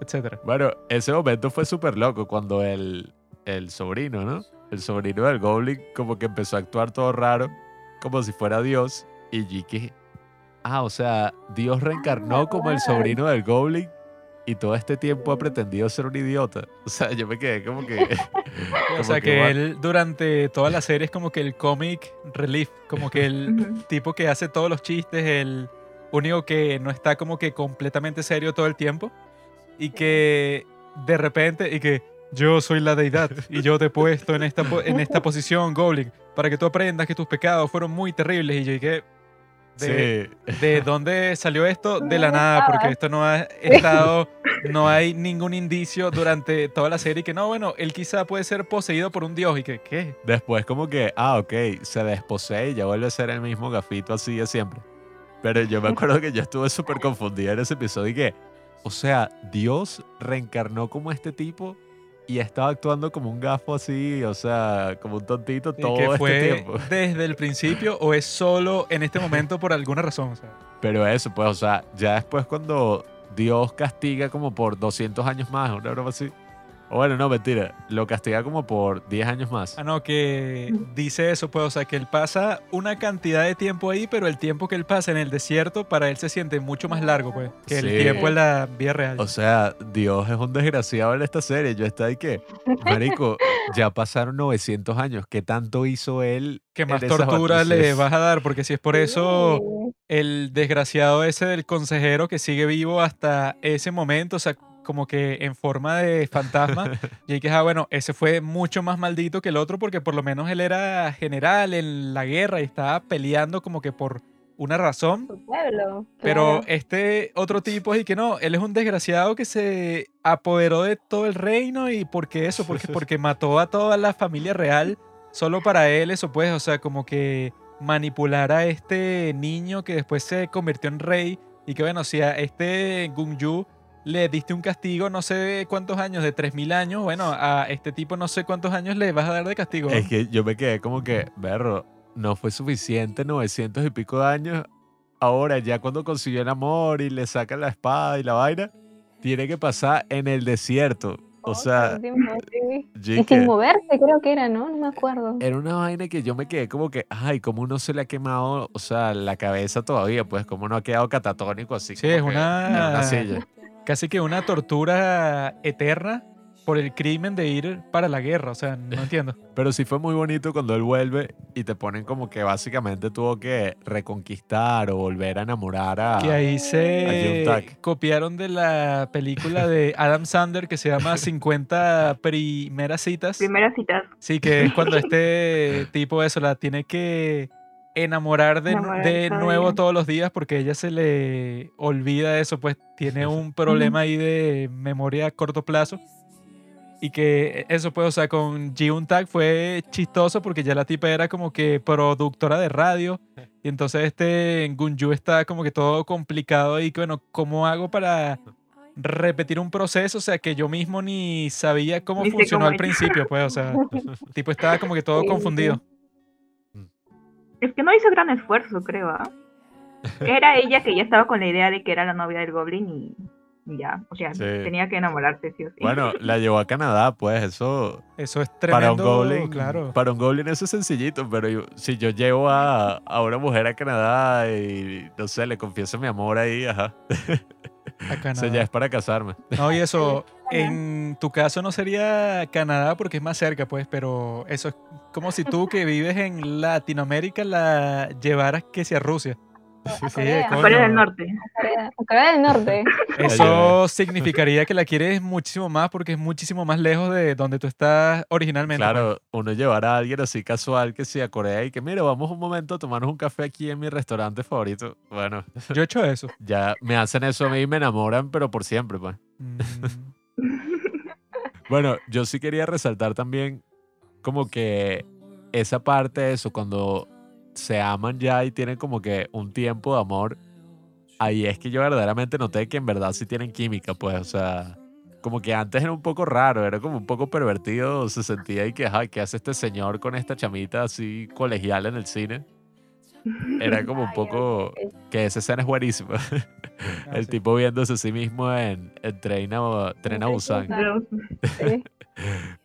etc. Bueno, ese momento fue súper loco cuando el, el sobrino, ¿no? El sobrino del Goblin como que empezó a actuar todo raro, como si fuera Dios. Y Jiki, ah, o sea, Dios reencarnó como el sobrino del Goblin y todo este tiempo ha pretendido ser un idiota. O sea, yo me quedé como que... O sea que él durante toda la serie es como que el comic relief, como que el tipo que hace todos los chistes, el único que no está como que completamente serio todo el tiempo y que de repente y que yo soy la deidad y yo te he puesto en esta, po- en esta posición, Goblin, para que tú aprendas que tus pecados fueron muy terribles y yo dije, de, Sí. ¿de dónde salió esto? De la nada, porque esto no ha estado, no hay ningún indicio durante toda la serie que no, bueno, él quizá puede ser poseído por un dios y que, ¿qué? Después como que, ah, ok, se desposee y ya vuelve a ser el mismo gafito así de siempre. Pero yo me acuerdo que yo estuve súper confundida en ese episodio y que, o sea, Dios reencarnó como este tipo y estaba actuando como un gafo así, o sea, como un tontito todo que este tiempo. desde el principio o es solo en este momento por alguna razón. o sea. Pero eso, pues, o sea, ya después cuando Dios castiga como por 200 años más, una broma así. O bueno, no, mentira, lo castiga como por 10 años más. Ah, no, que dice eso, pues, o sea, que él pasa una cantidad de tiempo ahí, pero el tiempo que él pasa en el desierto, para él se siente mucho más largo, pues, que el Sí. tiempo en la vida real. O sea, Dios es un desgraciado en esta serie. Yo estoy que, marico, ya pasaron 900 años. ¿Qué tanto hizo él? que más tortura le vas a dar, porque si es por eso el desgraciado ese del consejero que sigue vivo hasta ese momento, o sea, como que en forma de fantasma, y que, ah, bueno, ese fue mucho más maldito que el otro porque por lo menos él era general en la guerra y estaba peleando como que por una razón. Su pueblo. Pero claro. este otro tipo es y que no, él es un desgraciado que se apoderó de todo el reino y porque eso, porque, porque mató a toda la familia real solo para él, eso pues, o sea, como que manipular a este niño que después se convirtió en rey y que bueno, si a este Gung le diste un castigo no sé cuántos años, de 3.000 años, bueno, a este tipo no sé cuántos años le vas a dar de castigo. Es que yo me quedé como que, berro, no fue suficiente 900 y pico de años. Ahora, ya cuando consiguió el amor y le saca la espada y la vaina, tiene que pasar en el desierto. O sea, Y sin moverse, creo que era, ¿no? No me acuerdo. era una vaina que yo me quedé como que, ay, como uno se le ha quemado, o sea, la cabeza todavía, pues, como no ha quedado catatónico así. Sí, como es que una- una silla. Casi que una tortura eterna por el crimen de ir para la guerra, o sea, no entiendo. Pero sí fue muy bonito cuando él vuelve y te ponen como que básicamente tuvo que reconquistar o volver a enamorar a... Que ahí se copiaron de la película de Adam Sandler que se llama 50 primeras citas. Primeras citas. Sí, que es cuando este tipo eso la tiene que enamorar de, Enamorar de nuevo todos los días porque ella se le olvida eso, pues tiene un problema ahí de memoria a corto plazo. Y que eso pues, o sea, con Ji Tag fue chistoso porque ya la tipa era como que productora de radio. Y entonces este en Gunju está como que todo complicado y que bueno, ¿cómo hago para repetir un proceso? O sea, que yo mismo ni sabía cómo Ni funcionó cómo al principio, pues, o sea, el tipo estaba como que todo Sí, sí. Es que no hizo gran esfuerzo, creo. ¿ah? Era ella que ya estaba con la idea de que era la novia del Goblin y, y ya. O sea, Sí. tenía que enamorarse, sí o sí. Bueno, la llevó a Canadá, pues eso. Eso es Para un tremendo, goblin, claro. para un goblin eso es sencillito, pero yo- si yo llevo a, a una mujer a Canadá y no sé, le confieso mi amor ahí, ajá, A eso Canadá. ya es para casarme. No, y eso, en tu caso no sería Canadá porque es más cerca, pues, pero eso es como si tú que vives en Latinoamérica la llevaras que sea Rusia. A Sí, Corea. del Norte. Corea, Corea del Norte. Eso significaría que la quieres muchísimo más porque es muchísimo más lejos de donde tú estás originalmente. pues. Claro, uno llevar a alguien así casual que sea a Corea y que mira, vamos un momento a tomarnos un café aquí en mi restaurante favorito. Bueno, pues. Yo he hecho eso. ya me hacen eso a mí y me enamoran, pero por siempre, pues. Mm, Bueno, yo sí quería resaltar también como que esa parte de eso, cuando se aman ya y tienen como que un tiempo de amor, ahí es que yo verdaderamente noté que en verdad sí tienen química, pues, o sea, como que antes era un poco raro, era como un poco pervertido, se sentía y que, ajá, ¿qué hace este señor con esta chamita así colegial en el cine? Era como un Ay, poco, ay, que esa escena es buenísima. El tipo viéndose a sí mismo en, en Tren a, Busan.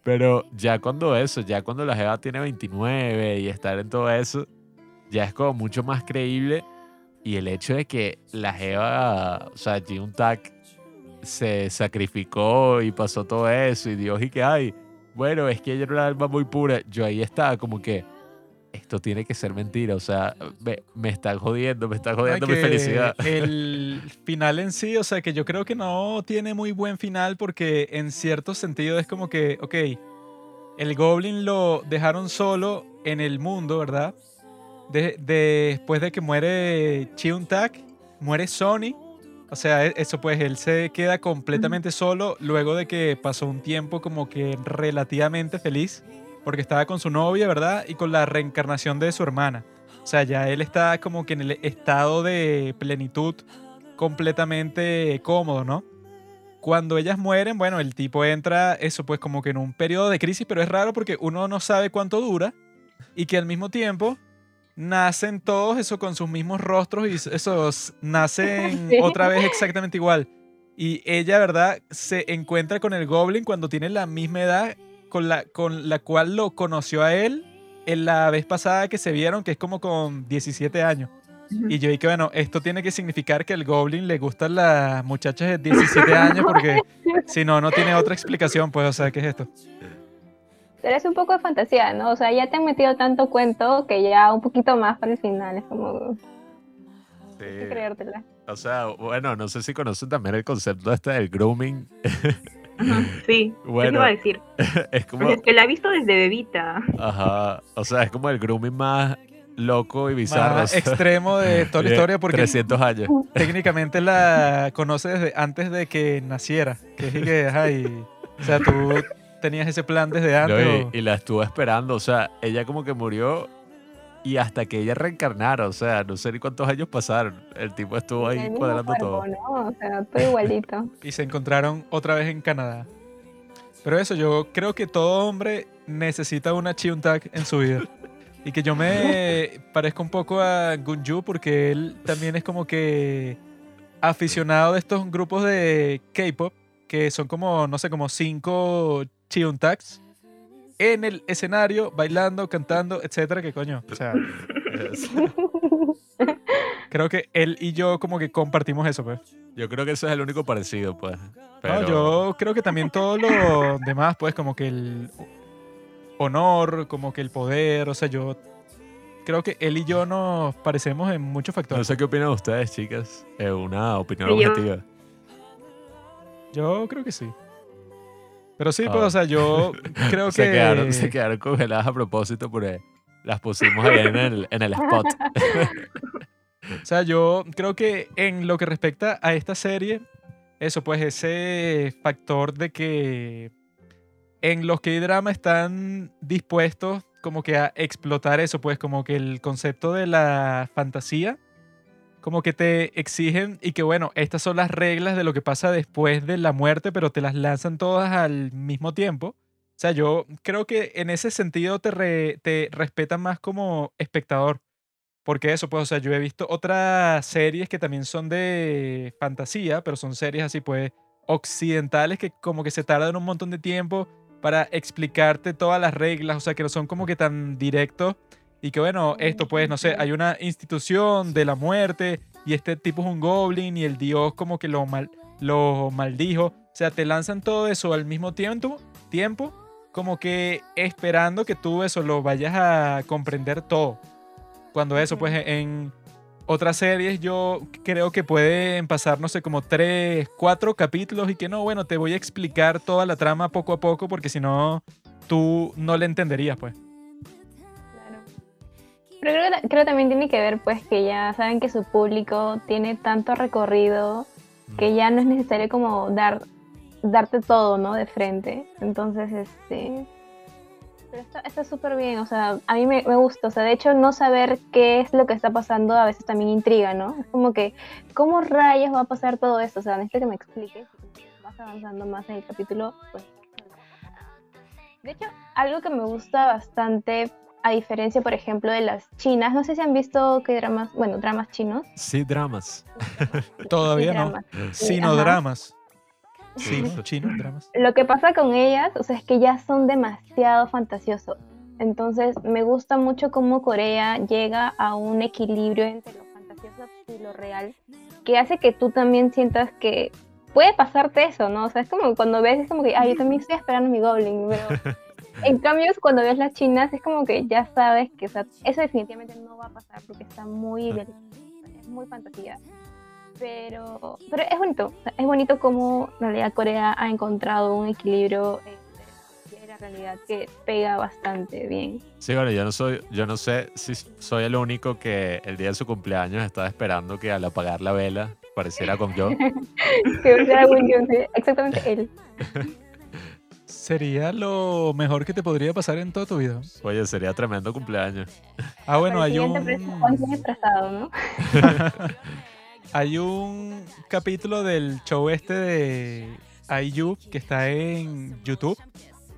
Pero ya cuando eso, ya cuando la Jeva tiene 29 y estar en todo eso, ya es como mucho más creíble. Y el hecho de que la Jeva, o sea, Jun Tak se sacrificó y pasó todo eso y Dios y que hay, bueno, es que ella era una alma muy pura. Yo ahí estaba como que esto tiene que ser mentira, o sea, me, me están jodiendo, me están No, jodiendo mi felicidad. El final en sí, o sea, que yo creo que no tiene muy buen final porque en cierto sentido es como que, ok, el Goblin lo dejaron solo en el mundo, ¿verdad? De- después de que muere Chiun Tak, muere Sony. O sea, e- eso pues, él se queda completamente solo luego de que pasó un tiempo como que relativamente feliz porque estaba con su novia, ¿verdad? Y con la reencarnación de su hermana. O sea, ya él está como que en el estado de plenitud completamente cómodo, ¿no? Cuando ellas mueren, bueno, el tipo entra, eso pues como que en un periodo de crisis, pero es raro porque uno no sabe cuánto dura y que al mismo tiempo nacen todos eso con sus mismos rostros y esos nacen Sí. otra vez exactamente igual. Y ella, ¿verdad? Se encuentra con el Goblin cuando tiene la misma edad con la, con la cual lo conoció a él en la vez pasada que se vieron, que es como con 17 años. Y yo dije, bueno, esto tiene que significar que al Goblin le gustan las muchachas de 17 años porque si no, no tiene otra explicación, pues, o sea, ¿qué es esto? Pero es un poco de fantasía, ¿no? O sea, ya te han metido tanto cuento que ya un poquito más para el final. Es como Sí. hay que creértela. O sea, bueno, no sé si conocen también el concepto este del grooming. Ajá, Sí, eso Bueno, iba a decir. es como, Porque es que la he visto desde bebita. ajá, o sea, es como el grooming más loco y bizarro. Más extremo de toda la historia porque 300 años. técnicamente la conoce desde antes de que naciera. Que es que, ajá, y, o sea, tú tenías ese plan desde antes. y, y la estuvo esperando, o sea, ella como que murió y hasta que ella reencarnara, o sea, no sé ni cuántos años pasaron. El tipo estuvo ahí cuadrando cuerpo, todo. ¿no? O sea, todo igualito. y se encontraron otra vez en Canadá. Pero eso, yo creo que todo hombre necesita una Chiuntak en su vida. Y que yo me parezco un poco a Gunju porque él también es como que aficionado de estos grupos de K-pop que son como, no sé, como cinco Chiuntaks en el escenario, bailando, cantando, etcétera, que coño. O sea, Es- creo que él y yo como que compartimos eso, pues. Yo creo que eso es el único parecido, pues. No, yo creo que también todo lo demás, pues, como que el honor, como que el poder, o sea, yo creo que él y yo nos parecemos en muchos No factores. sé qué opinan ustedes, chicas. Es una opinión yo- objetiva. Yo creo que sí. Pero sí, Ah. pues, o sea, yo creo Se, que... quedaron, se quedaron congeladas a propósito porque Las pusimos ahí en el, en el spot. O sea, yo creo que en lo que respecta a esta serie, eso, pues ese factor de que en los que hay drama están dispuestos como que a explotar eso, pues como que el concepto de la fantasía, como que te exigen y que bueno, estas son las reglas de lo que pasa después de la muerte, pero te las lanzan todas al mismo tiempo. O sea, yo creo que en ese sentido te, re- te respetan más como espectador. Porque eso, pues, o sea, yo he visto otras series que también son de fantasía, pero son series así, pues, occidentales que como que se tardan un montón de tiempo para explicarte todas las reglas, o sea, que no son como que tan directos y que, bueno, esto, pues, no sé, hay una institución de la muerte y este tipo es un goblin y el dios como que lo, mal, lo maldijo. O sea, te lanzan todo eso al mismo tiempo, tiempo, como que esperando que tú eso lo vayas a comprender todo. Cuando eso, pues en otras series yo creo que pueden pasar, no sé, como tres, cuatro capítulos y que no, bueno, te voy a explicar toda la trama poco a poco porque si no, tú no le entenderías, pues. Pero creo, que- creo que también tiene que ver, pues, que ya saben que su público tiene tanto recorrido que ya no es necesario como dar darte todo, ¿no? De frente. Entonces, este... Pero está está súper bien, o sea, a mí me, me gusta, o sea, de hecho no saber qué es lo que está pasando a veces también intriga, ¿no? Es como que, ¿cómo rayos va a pasar todo esto? O sea, necesito que me expliques, vas avanzando más en el capítulo, pues... De hecho, algo que me gusta bastante, a diferencia, por ejemplo, de las chinas, no sé si han visto qué dramas, bueno, dramas chinos. Sí, dramas. Todavía Sí, no. dramas. Sinodramas. Sí. Sino, chino, dramas. Lo que pasa con ellas, o sea, es que ya son demasiado fantasiosos. Entonces, me gusta mucho cómo Corea llega a un equilibrio entre lo fantasioso y lo real, que hace que tú también sientas que puede pasarte eso, ¿no? O sea, es como cuando ves, es como que, ay, yo también estoy esperando mi Goblin, pero en cambio, cuando ves las chinas, es como que ya sabes que, o sea, eso definitivamente no va a pasar porque está muy, ideal- es muy fantasía. Pero, pero es bonito, o sea, es bonito cómo en realidad Corea ha encontrado un equilibrio entre la realidad que pega bastante bien. Sí, bueno, yo no soy, yo no sé si soy el único que el día de su cumpleaños estaba esperando que al apagar la vela pareciera con yo. Que sea Will Jones, sí, exactamente él. Sería lo mejor que te podría pasar en toda tu vida. Oye, sería tremendo cumpleaños. Ah, bueno, hay un... Hay un capítulo del show este de IU que está en YouTube,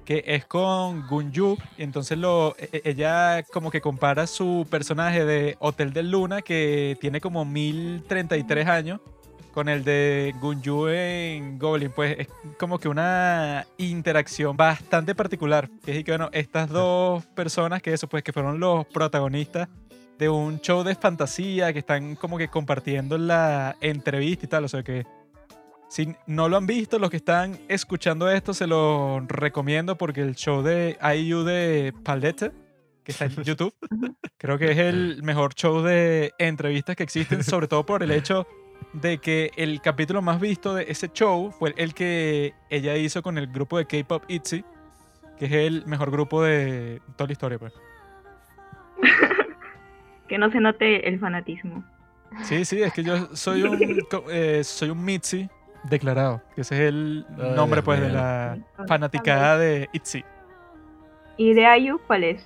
que es con Gunju, y entonces lo, e- e- ella como que compara su personaje de Hotel del Luna, que tiene como 1033 años, con el de Gunju en Goblin, pues es como que una interacción bastante particular, es que bueno, estas dos personas que eso, pues que fueron los protagonistas de un show de fantasía que están como que compartiendo la entrevista y tal. O sea que si no lo han visto, los que están escuchando esto se lo recomiendo porque el show de IU de Palette, que está en YouTube, creo que es el mejor show de entrevistas que existen, sobre todo por el hecho de que el capítulo más visto de ese show fue el que ella hizo con el grupo de K-Pop ITZY, que es el mejor grupo de toda la historia. Pues. Que no se note el fanatismo. Sí, sí, es que yo soy un, eh, soy un Mitzi declarado, que ese es el Ay, nombre pues de la fanaticada de ITZY. ¿Y de Ayu cuál es?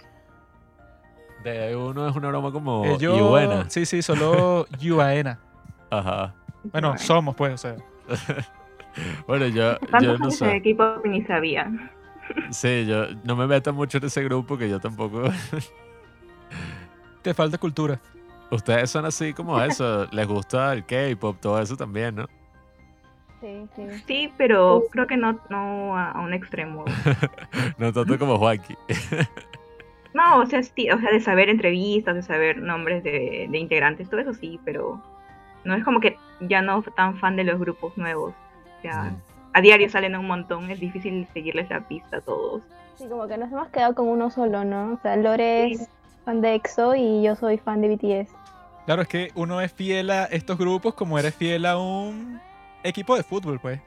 De uno es una broma como Ellos, y buena. sí, sí, solo Yuaena. Ajá. Bueno, somos pues, o sea. Bueno, yo, yo no de sé. equipo ni sabía. Sí, yo no me meto mucho en ese grupo que yo tampoco. Te falta cultura. Ustedes son así como eso. Les gusta el K-pop, todo eso también, ¿no? Sí, sí. Sí, pero creo que no, no a, a un extremo. No tanto como Juanqui. No, o sea, sí, o sea, de saber entrevistas, de saber nombres de, de integrantes, todo eso sí, pero no es como que ya no tan fan de los grupos nuevos. O sea, Mm. a diario salen un montón, es difícil seguirles la pista a todos. Sí, como que nos hemos quedado con uno solo, ¿no? O sea, Lore Sí. es fan de EXO y yo soy fan de BTS. Claro, es que uno es fiel a estos grupos como eres fiel a un equipo de fútbol, pues.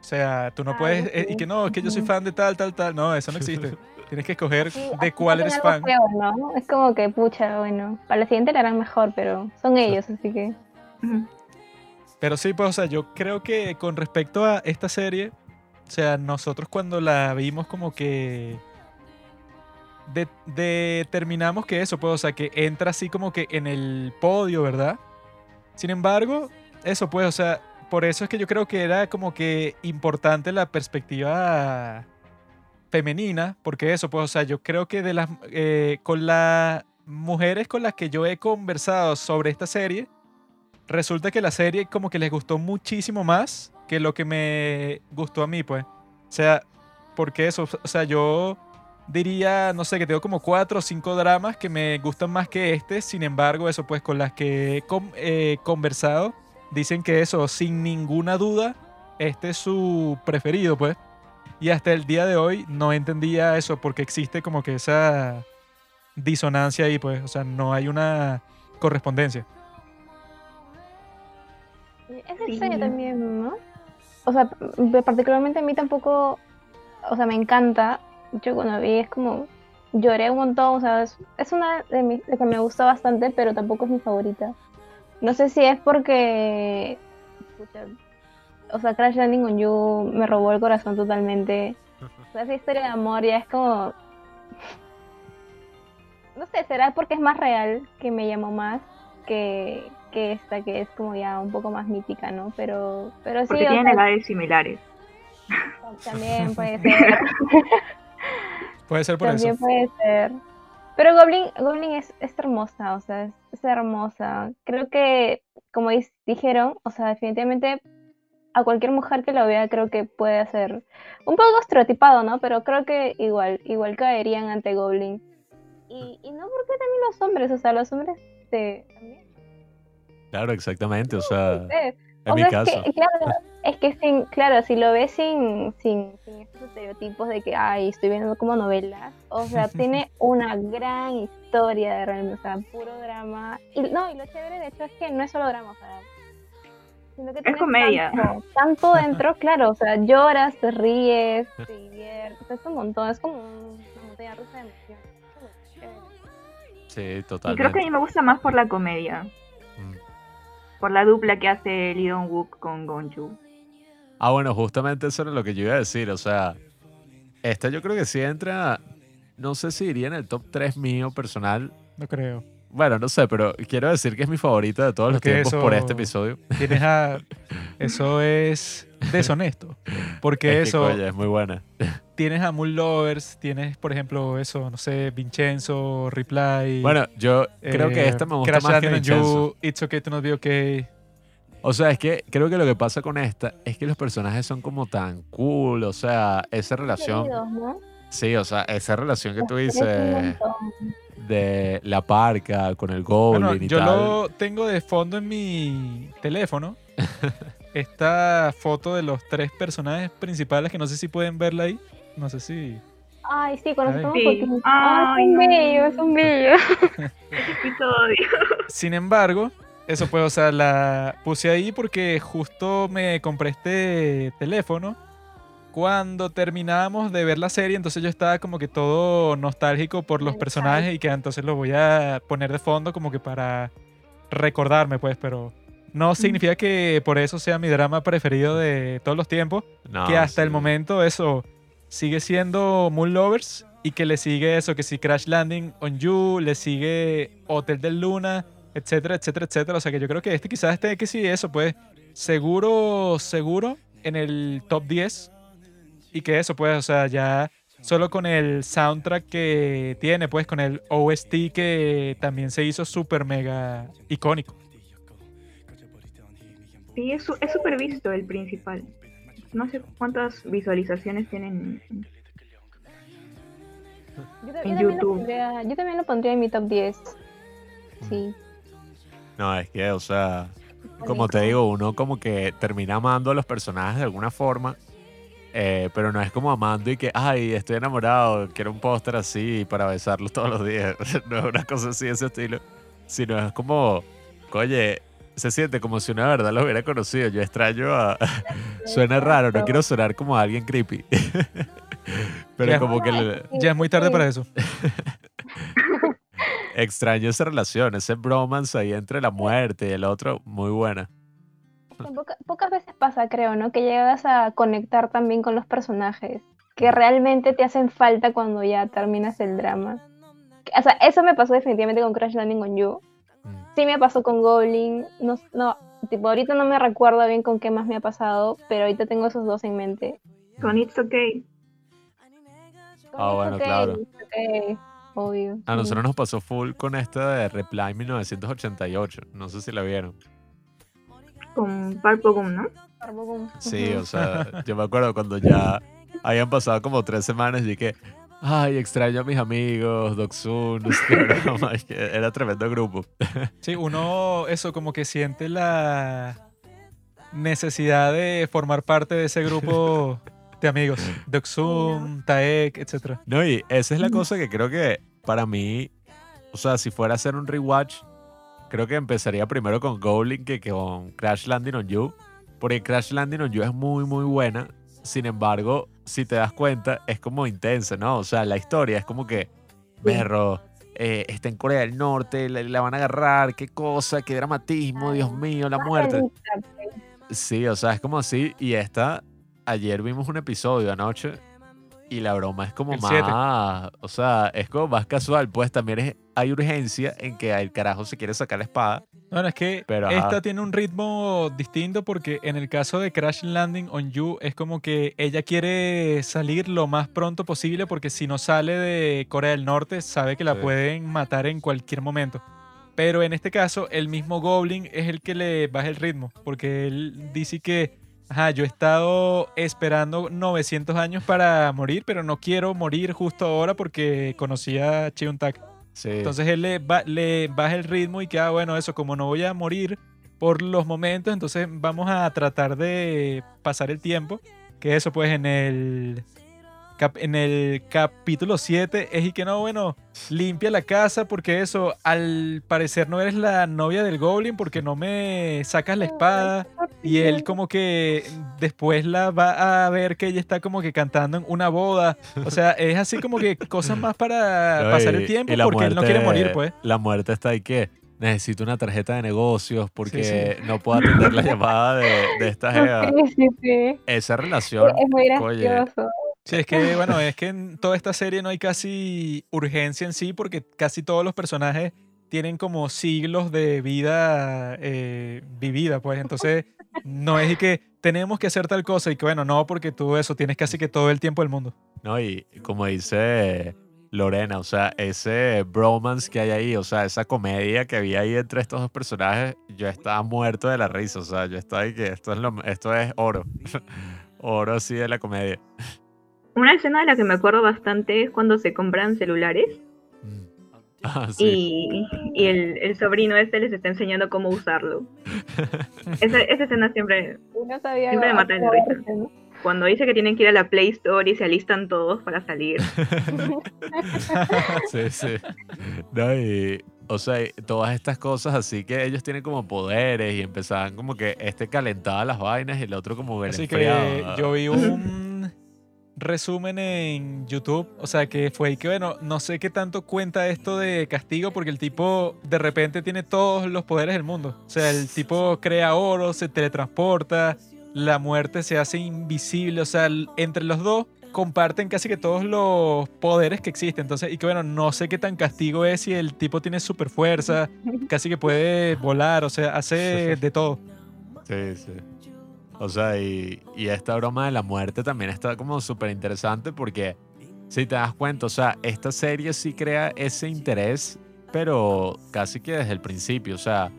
O sea, tú no Ah, puedes... sí. eh, y que no, es que yo soy fan de tal, tal, tal. No, eso no existe. Tienes que escoger Sí, de cuál eres fan. feo, ¿no? Es como que, pucha, bueno, para la siguiente la harán mejor, pero son ellos, así que... Pero sí, pues, o sea, yo creo que con respecto a esta serie, o sea, nosotros cuando la vimos como que de- determinamos que eso, pues, o sea, que entra así como que en el podio, ¿verdad? Sin embargo, eso, pues, o sea, por eso es que yo creo que era como que importante la perspectiva femenina, porque eso, pues, o sea, yo creo que de las, eh, con las mujeres con las que yo he conversado sobre esta serie, resulta que la serie como que les gustó muchísimo más que lo que me gustó a mí, pues. O sea, porque eso, o sea, yo diría, no sé, que tengo como cuatro o cinco dramas que me gustan más que este, sin embargo, eso pues con las que he eh, conversado, dicen que eso, sin ninguna duda, este es su preferido, pues. Y hasta el día de hoy no entendía eso porque existe como que esa disonancia ahí, pues, o sea, no hay una correspondencia. Sí. también, ¿no? O sea, particularmente a mí tampoco, o sea, me encanta. Yo cuando vi es como, lloré un montón, o sea, es, es una de mis de que me gusta bastante, pero tampoco es mi favorita. No sé si es porque, o sea, Crash Landing on You me robó el corazón totalmente. O sea, esa historia de amor ya es como, no sé, será porque es más real que me llamó más que, que esta que es como ya un poco más mítica, ¿no? Pero, pero sí, Porque o tienen sea, edades similares. también puede ser, Puede ser por también eso. puede ser. Pero Goblin, Goblin es, es hermosa, o sea, es, es hermosa. Creo que, como dijeron, o sea, definitivamente a cualquier mujer que lo vea creo que puede ser un poco estereotipado, ¿no? Pero creo que igual, igual caerían ante Goblin. Y, y no porque también los hombres, o sea, los hombres te, también Claro, exactamente. O sea, en o mi sea, caso. Es que, claro, es que sin, claro, si lo ves sin, sin, sin estos estereotipos de que, ay, estoy viendo como novelas, o sea, tiene una gran historia de realmente, o sea, puro drama. Y no, y lo chévere de hecho es que no es solo drama, o sea, sino que tiene comedia. Tanto, tanto dentro, claro, o sea, lloras, te ríes, te diviertes, es un montón, es como un- una montaña rusa de emociones. Es. Sí, Y creo que a totalmente. mí me gusta más por la comedia. Por la dupla que hace Lee Dong Wook con Gonju. Ah, bueno, justamente eso era lo que yo iba a decir. O sea, esta yo creo que sí entra. No sé si iría en el top 3 mío personal. No creo. Bueno, no sé, pero quiero decir que es mi favorita de todos los tiempos por este episodio. Tienes a... Eso es deshonesto. Porque Es que, eso, coño, es muy buena. Tienes a Moon Lovers, tienes, por ejemplo, eso, no sé, Vincenzo, Reply. Bueno, yo creo que eh, esta me gusta Crash más que Vincenzo. You, It's Okay to Not Be Okay. O sea, es que creo que lo que pasa con esta es que los personajes son como tan cool. O sea, esa relación. Sí, o sea, esa relación que tú dices de la parca con el Goblin Bueno, y yo tal. lo tengo de fondo en mi teléfono. Esta foto de los tres personajes principales que no sé si pueden verla ahí. No sé si... Ay, sí, cuando Ay. estamos Sí. fotitos. Ay, Ay, son no. bellos, son bellos. Ese episodio. Sin embargo, eso pues, o sea, la puse ahí porque justo me compré este teléfono cuando terminábamos de ver la serie, entonces yo estaba como que todo nostálgico por los personajes y que entonces lo voy a poner de fondo como que para recordarme, pues, pero no significa que por eso sea mi drama preferido de todos los tiempos, No, que hasta el momento eso sigue siendo Moon Lovers y que le sigue eso, que si Crash Landing on You, le sigue Hotel del Luna, etcétera, etcétera, etcétera. O sea que yo creo que este quizás esté que sí, eso, pues seguro, seguro en el top 10 y que eso, pues, o sea, ya solo con el soundtrack que tiene, pues con el OST que también se hizo súper mega icónico. Sí, es súper visto el principal. No sé cuántas visualizaciones tienen. Yo, En yo también YouTube. pondría, yo también lo pondría en mi top 10. Sí. No, es que, o sea, como te digo, uno como que termina amando a los personajes de alguna forma, eh, pero no es como amando y que, ay, estoy enamorado, quiero un póster así para besarlos todos los días. no es una cosa así de ese estilo, sino es como, oye, se siente como si una de verdad lo hubiera conocido. Yo extraño a... Suena raro, no quiero sonar como a alguien creepy. Pero Ya. como que le- Ya es muy tarde para eso. extraño esa relación, ese bromance ahí entre la muerte y el otro, muy buena. Poca- pocas veces pasa, creo, ¿no? Que llegas a conectar también con los personajes, que realmente te hacen falta cuando ya terminas el drama. O sea, eso me pasó definitivamente con Crash Landing on You. Sí me pasó con Goblin. No, no, tipo, ahorita no me recuerdo bien con qué más me ha pasado, pero ahorita tengo esos dos en mente. Con It's Okay. Ah, bueno, Ok, claro. ok, obvio. A sí. nosotros nos pasó full con esta de Reply 1988. No sé si la vieron. Con Park Bo-gum, ¿no? Barbogum. Sí, o sea, yo me acuerdo cuando ya habían pasado como tres semanas y que, ay, extraño a mis amigos, Doksun, no sé qué broma", y que era tremendo grupo. Sí, uno, eso, como que siente la necesidad de formar parte de ese grupo de amigos. Doxum, Taek, etc. No, y esa es la cosa que creo que para mí, o sea, si fuera a hacer un rewatch, creo que empezaría primero con Goblin que con Crash Landing on You, porque Crash Landing on You es muy, muy buena. Sin embargo, si te das cuenta, es como intensa, ¿no? O sea, la historia es como que, berro, eh, está en Corea del Norte, la, la van a agarrar, qué cosa, qué dramatismo, Dios mío, la muerte. Sí, o sea, es como así. Y esta, ayer vimos un episodio anoche y la broma es como El más, siete. o sea, es como más casual. Pues también es, hay urgencia en que el carajo se quiere sacar la espada. Bueno, es que Pero, ajá. esta tiene un ritmo distinto porque en el caso de Crash Landing on You es como que ella quiere salir lo más pronto posible porque si no sale de Corea del Norte sabe que la Sí. pueden matar en cualquier momento. Pero en este caso el mismo Goblin es el que le baja el ritmo porque él dice que, ajá, yo he estado esperando 900 años para morir, pero no quiero morir justo ahora porque conocí a Cheon Tak. Sí. Entonces él le, ba- le baja el ritmo y queda, bueno, eso, como no voy a morir por los momentos, entonces vamos a tratar de pasar el tiempo. Que eso, pues, en el, cap- en el capítulo 7 es y que no, bueno, limpia la casa porque eso, al parecer no eres la novia del Goblin porque no me sacas la espada. Y él como que después la va a ver que ella está como que cantando en una boda. O sea, es así como que cosas más para No, pasar y- el tiempo porque él no quiere morir, pues. La muerte está ahí que necesito una tarjeta de negocios porque Sí, no puedo atender la llamada de, de esta. Sí, sí, sí. Esa relación, Es muy oye, gracioso. Sí, es que, bueno, es que en toda esta serie no hay casi urgencia en sí porque casi todos los personajes tienen como siglos de vida eh, vivida, pues. Entonces, no es que tenemos que hacer tal cosa y que, bueno, no, porque tú eso tienes casi que todo el tiempo del mundo. ¿no? Y como dice Lorena, o sea, ese bromance que hay ahí, o sea, esa comedia que había ahí entre estos dos personajes, yo estaba muerto de la risa, o sea, yo estaba ahí que esto es, lo, esto es oro, oro así de la comedia. Una escena de la que me acuerdo bastante es cuando se compran celulares Mm. Ah, sí. y, y el, el sobrino este les está enseñando cómo usarlo. Esa, esa escena siempre, no sabía Siempre me mata de risa. ¿no? cuando dice que tienen que ir a la Play Store y se alistan todos para salir. sí, sí. No, y, o sea, todas estas cosas así que ellos tienen como poderes y empezaban como que este calentaba las vainas y el otro como le Así que yo vi un resumen en YouTube, o sea que fue y que bueno, no sé qué tanto cuenta esto de castigo porque el tipo de repente tiene todos los poderes del mundo. O sea, el tipo crea oro, se teletransporta, la muerte se hace invisible, o sea, entre los dos comparten casi que todos los poderes que existen. Entonces, y que bueno, no sé qué tan castigo es si el tipo tiene super fuerza, casi que puede volar, o sea, hace de todo. Sí, sí. O sea, y, y esta broma de la muerte también está como súper interesante porque si te das cuenta, o sea, esta serie sí crea ese interés, pero casi que desde el principio, o sea,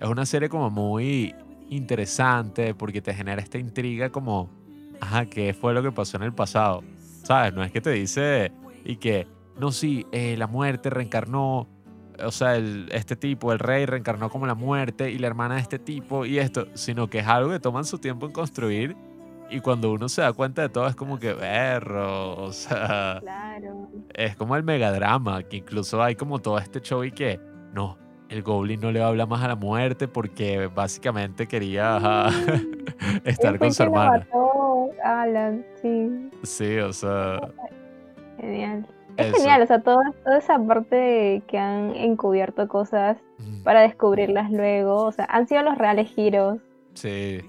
es una serie como muy interesante porque te genera esta intriga como, ajá, ¿qué fue lo que pasó en el pasado? ¿Sabes? No es que te dice y que, no, sí, eh, la muerte reencarnó, o sea, el- este tipo, el rey, reencarnó como la muerte y la hermana de este tipo y esto, sino que es algo que toman su tiempo en construir y cuando uno se da cuenta de todo es como que berro, o sea, Claro. es como el megadrama, que incluso hay como todo este show y que, no, el Goblin no le habla más a la muerte porque básicamente quería ajá, estar con su hermana. Alan, sí, Sí, o sea, genial. Es eso. genial, o sea, todo- toda esa parte de que han encubierto cosas Mm, para descubrirlas luego, o sea, han sido los reales giros. Sí.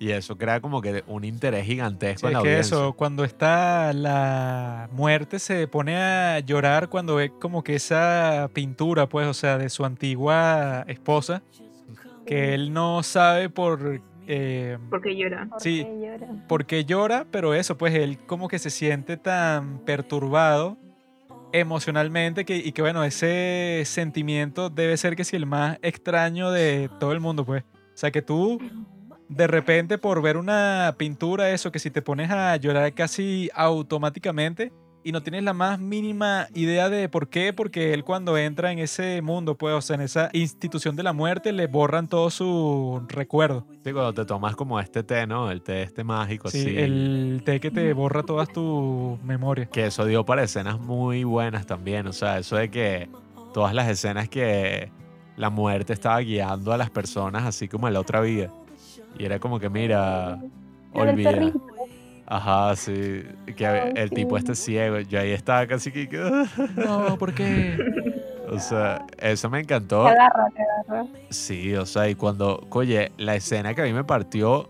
Y eso crea como que un interés gigantesco Sí, en es la que audiencia. eso, cuando está la muerte, se pone a llorar cuando ve como que esa pintura, pues, o sea, de su antigua esposa, que él no sabe por, eh, Porque llora. ¿Por Sí. qué lloran? por qué llora, pero eso, pues, él como que se siente tan perturbado emocionalmente que, y que, bueno, ese sentimiento debe ser que si el más extraño de todo el mundo, pues. O sea, que tú de repente por ver una pintura, eso, que si te pones a llorar casi automáticamente y no tienes la más mínima idea de por qué, porque él cuando entra en ese mundo, pues, o sea, en esa institución de la muerte, le borran todo su recuerdo. Sí, cuando te tomas como este té, ¿no? El té este mágico, Sí, así. el té que te borra todas tus memorias. Que eso dio para escenas muy buenas también. O sea, eso de que todas las escenas que la muerte estaba guiando a las personas así como en la otra vida. Y era como que, mira, olvida. Ajá, sí. Que Ay, el tipo este ciego. Yo ahí estaba casi que... No, ¿por qué? O sea, eso me encantó. Te agarra, te agarra. Sí, o sea, y cuando, oye, la escena que a mí me partió,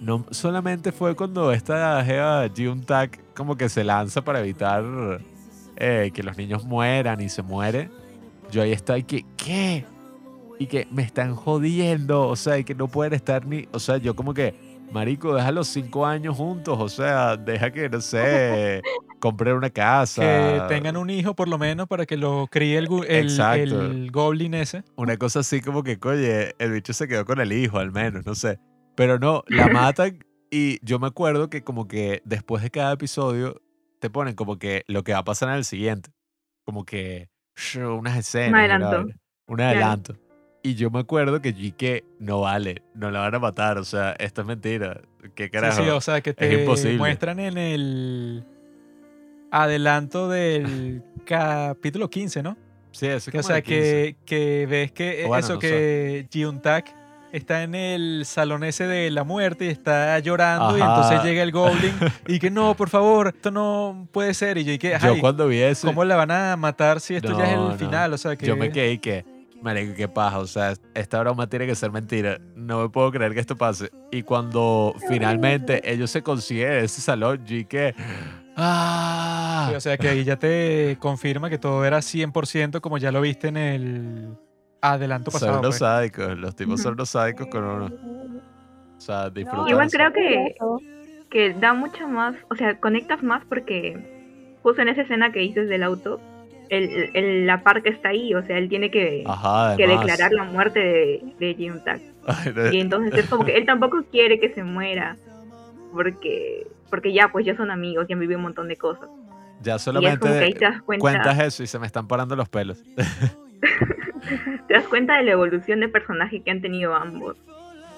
no solamente fue cuando esta Jeva Tak como que se lanza para evitar eh, que los niños mueran y se muere. Yo ahí estoy que, ¿qué? Y que me están jodiendo, o sea, y que no pueden estar ni, o sea, yo como que, marico, deja los cinco años juntos, o sea, deja que, no sé, compren una casa. Que tengan un hijo por lo menos para que lo críe el, el, Exacto. el goblin ese. Una cosa así como que, oye, el bicho se quedó con el hijo, al menos, no sé. Pero no, la matan y yo me acuerdo que como que después de cada episodio te ponen como que lo que va a pasar en el siguiente. Como que unas escenas. y una adelanto. Un Claro. adelanto. Y yo me acuerdo que que no vale, no la van a matar, o sea, esto es mentira. ¿Qué carajo? sí, o sea, que te imposible. muestran en el adelanto del capítulo 15, ¿no? Sí, eso es Que, o sea, el 15. que, que ves que bueno, eso no que Jiuntak está en el salón ese de la muerte y está llorando y entonces llega el goblin y que no, por favor, esto no puede ser. Y yo y que, Yo cuando vi eso, ¿cómo la van a matar si esto ya es el no. final? O sea, que Yo me quedé y que, marico, qué paja, o sea, esta broma tiene que ser mentira. No me puedo creer que esto pase. Y cuando finalmente ellos se consiguen ese salón, y que, ¡ah! Sí, o sea que ahí ya te confirma que todo era 100% como ya lo viste en el adelanto son pasado. unos pues. sádicos, los tipos son unos sádicos con uno. O sea, disfrutan. Igual creo que, que da mucho más, o sea, conectas más porque justo en esa escena que dices del auto, el, el- la par que está ahí, o sea, él tiene que, Ajá, que además. declarar la muerte de, de Jim no, Y entonces es como que él tampoco quiere que se muera, porque porque ya pues ya son amigos, ya han vivido un montón de cosas. ya solamente cuenta, cuentas eso y se me están parando los pelos. te das cuenta de la evolución de personaje que han tenido ambos,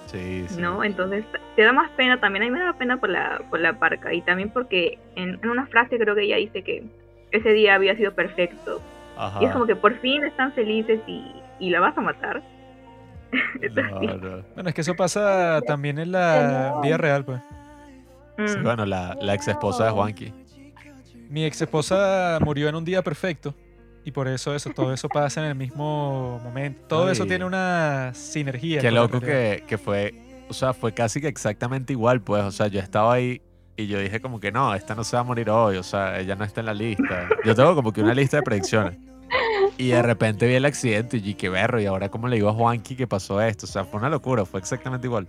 Sí, sí. ¿no? Entonces te da más pena también, a mí me da pena por la, por la parca y también porque en, en una frase creo que ella dice que ese día había sido perfecto. Ajá. Y es como que por fin están felices y, y la vas a matar. Entonces, No, sí. no. Bueno, es que eso pasa también en la vida real, pues. Sí, Mm. bueno, la, la ex esposa de Juanqui. Mi ex esposa murió en un día perfecto. Y por eso eso, todo eso pasa en el mismo momento. Todo eso tiene una sinergia. Qué loco que, que fue, o sea, fue casi que exactamente igual, pues, o sea, yo estaba ahí y yo dije como que no, esta no se va a morir hoy, o sea, ella no está en la lista. Yo tengo como que una lista de predicciones. Y de repente vi el accidente y dije, berro, y ahora cómo le digo a Juanqui que pasó esto, o sea, fue una locura, fue exactamente igual.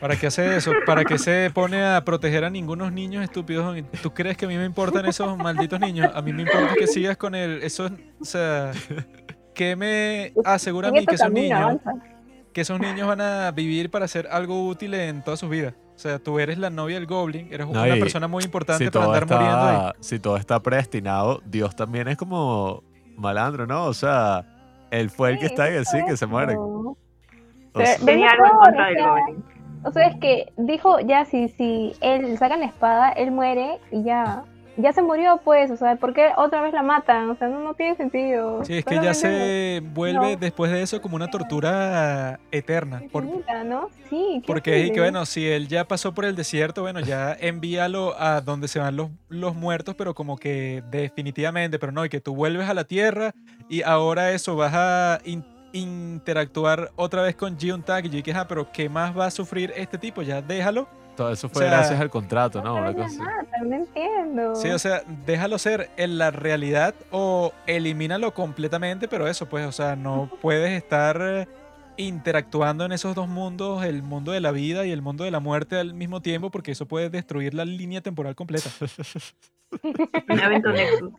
¿Para qué hace eso? ¿Para qué se pone a proteger a ningunos niños estúpidos? ¿Tú crees que a mí me importan esos malditos niños? A mí me importa que sigas con el... Eso, es- o sea... ¿Qué me asegura a mí que esos niños... que esos niños van a vivir para hacer algo útil en todas sus vidas. O sea, tú eres la novia del Goblin, eres No, una persona muy importante Si para todo, andar muriendo ahí. está, si todo está predestinado, Dios también es como malandro, ¿no? O sea, él fue el que está en el sí, que se muere. O sea, Tenía algo en contra del Goblin. O sea, es que dijo, ya, si, si él saca la espada, él muere y ya. Ya se murió, pues, o sea, ¿por qué otra vez la matan? O sea, no, no tiene sentido. Sí, es que ya se vuelve no. después de eso como una tortura eterna. por- ¿no? Sí, qué porque es que, bueno, si él ya pasó por el desierto, bueno, ya envíalo a donde se van los, los muertos, pero como que definitivamente, pero no, y que tú vuelves a la tierra y ahora eso, vas a in- interactuar otra vez con Jiun Tak y yo dije, ah, pero ¿qué más va a sufrir este tipo? Ya déjalo. Todo eso fue O sea, gracias al contrato, ¿no? Una cosa así. no entiendo. Sí, o sea, déjalo ser en la realidad o elimínalo completamente, pero eso, pues, o sea, no puedes estar eh, interactuando en esos dos mundos, el mundo de la vida y el mundo de la muerte al mismo tiempo, porque eso puede destruir la línea temporal completa.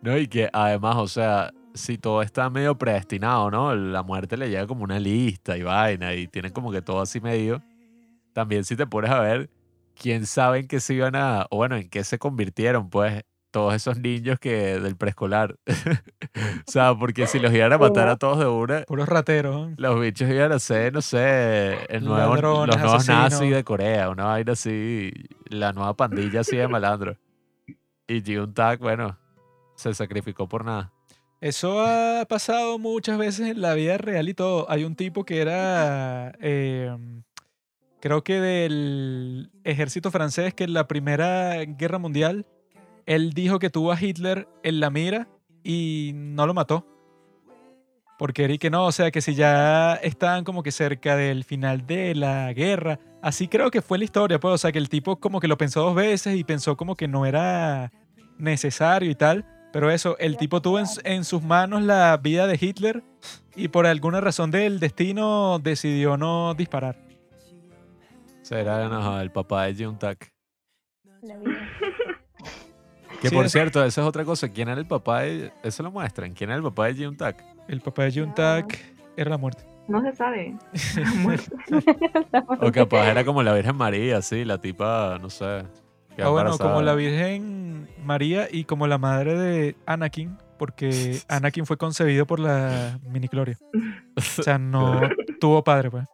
No, y que además, o sea, si todo está medio predestinado, ¿no? La muerte le llega como una lista y vaina y tienen como que todo así medio. También si te pones a ver, quién sabe en qué se iban a, o bueno, en qué se convirtieron, pues, todos esos niños que del preescolar. o sea, porque si los iban a matar a todos de una, Puros rateros. ¿no? los bichos iban a ser, no sé, el nuevo, Ladrones, los nuevos nazis de Corea, una vaina así, la nueva pandilla así de malandro. Y Jiun Tak, bueno, se sacrificó por nada. Eso ha pasado muchas veces en la vida real y todo. Hay un tipo que era, eh, creo que del ejército francés, que en la Primera Guerra Mundial, él dijo que tuvo a Hitler en la mira y no lo mató. Porque que no, o sea, que si ya estaban como que cerca del final de la guerra, así creo que fue la historia, pues, o sea, que el tipo como que lo pensó dos veces y pensó como que no era necesario y tal. Pero eso, el tipo tuvo en, en sus manos la vida de Hitler y por alguna razón del destino decidió no disparar. Será no, el papá de. La vida. Que Sí, por es- cierto, esa es otra cosa. ¿Quién era el papá de.? Eso lo muestran. ¿Quién era el papá de Tak? El papá de Jun Tak era la muerte. No se sabe. Muerto. O capaz era como la Virgen María, sí, la tipa, no sé. Ah, bueno, como la Virgen María y como la madre de Anakin, porque Anakin fue concebido por la minicloria. O sea, no tuvo padre, pues.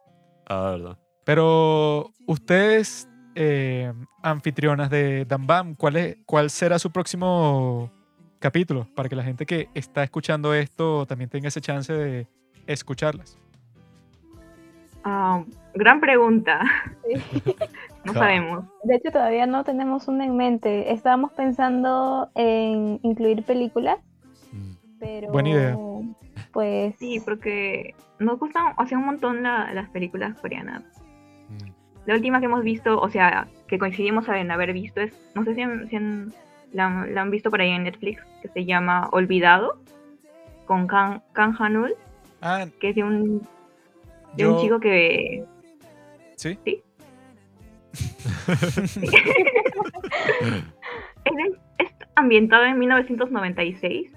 Ah, verdad. Pero ustedes, eh, anfitrionas de Dambam, ¿cuál, es, ¿cuál será su próximo capítulo? Para que la gente que está escuchando esto también tenga ese chance de escucharlas. Ah, gran pregunta. Sí. No sabemos. De hecho, todavía no tenemos una en mente. Estábamos pensando en incluir películas, Mm. pero. Buena idea. Pues. Sí, porque nos gustan, sea, un montón la- las películas coreanas. La última que hemos visto, o sea, que coincidimos en haber visto es, no sé si, han- si han- la, la han visto por ahí en Netflix, que se llama Olvidado, con Kang, Kang Han-ul, Ah, que es de un, de yo... un chico que... ¿Sí? Sí. Es ambientado en 1996,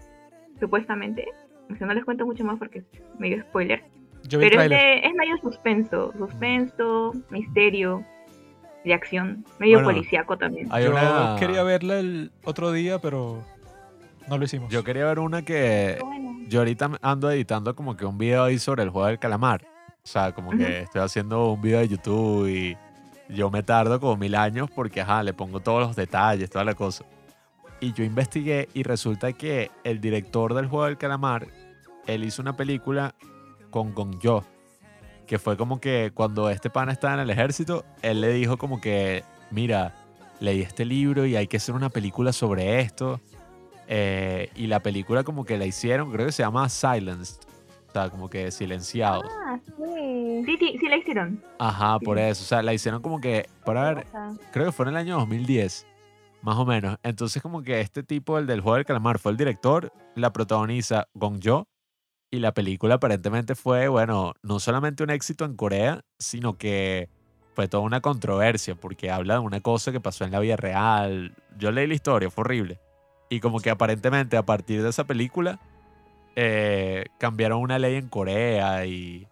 supuestamente. O sea, no les cuento mucho más porque es medio spoiler. Yo vi el Pero es, tráiler. de- es medio suspenso, suspenso, misterio, de acción, medio Bueno, policíaco también. Hay Yo una. quería verla el otro día, pero no lo hicimos. Yo quería ver una que. Bueno, Yo ahorita ando editando como que un video ahí sobre el juego del calamar. O sea, como que estoy haciendo un video de YouTube y yo me tardo como mil años porque, ajá, le pongo todos los detalles, toda la cosa. Y yo investigué y resulta que el director del juego del calamar, él hizo una película con Gong Yo, que fue como que cuando este pana estaba en el ejército, él le dijo como que, mira, leí este libro y hay que hacer una película sobre esto. Eh, y la película como que la hicieron, creo que se llama Silenced. O sea, como que silenciados. ah, sí. Sí, sí, sí la hicieron. Ajá, por eso. O sea, la hicieron como que, para ver, creo que fue en el año 2010, más o menos. Entonces como que este tipo, el del juego del calamar, fue el director, la protagoniza Gong Yo. Y la película aparentemente fue, bueno, no solamente un éxito en Corea, sino que fue toda una controversia, porque habla de una cosa que pasó en la vida real. Yo leí la historia, fue horrible. Y como que aparentemente a partir de esa película eh, cambiaron una ley en Corea y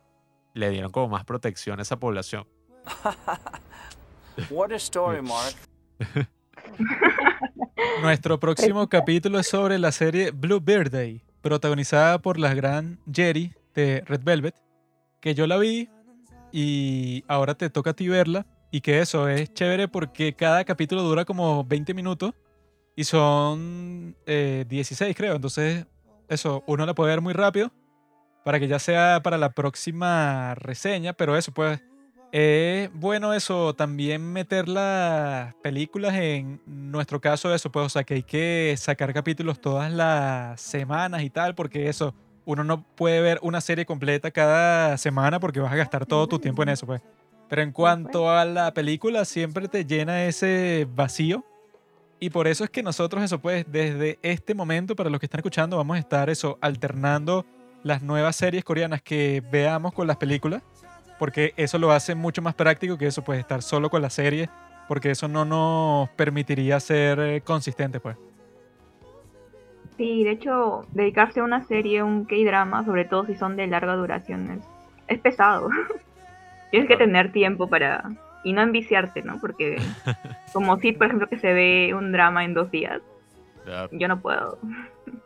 le dieron como más protección a esa población. What a story, Mark. Nuestro próximo capítulo es sobre la serie Blue Birthday, protagonizada por la gran Jerry de Red Velvet, que yo la vi y ahora te toca a ti verla. Y que eso es chévere porque cada capítulo dura como 20 minutos y son eh, 16 creo. Entonces eso, uno la puede ver muy rápido para que ya sea para la próxima reseña, pero eso pues es bueno eso también meter las películas en nuestro caso eso pues o sea que hay que sacar capítulos todas las semanas y tal porque eso uno no puede ver una serie completa cada semana porque vas a gastar todo tu tiempo en eso pues. Pero en cuanto a la película siempre te llena ese vacío. Y por eso es que nosotros eso pues desde este momento para los que están escuchando vamos a estar eso alternando las nuevas series coreanas que veamos con las películas porque eso lo hace mucho más práctico que eso, pues estar solo con la serie, porque eso no nos permitiría ser eh, consistentes, pues. Sí, de hecho, dedicarse a una serie, un K-drama, sobre todo si son de larga duración, es, es pesado. Tienes que tener tiempo para... Y no enviciarte, ¿no? Porque como si, por ejemplo, que se ve un drama en dos días, Ya. yo no puedo.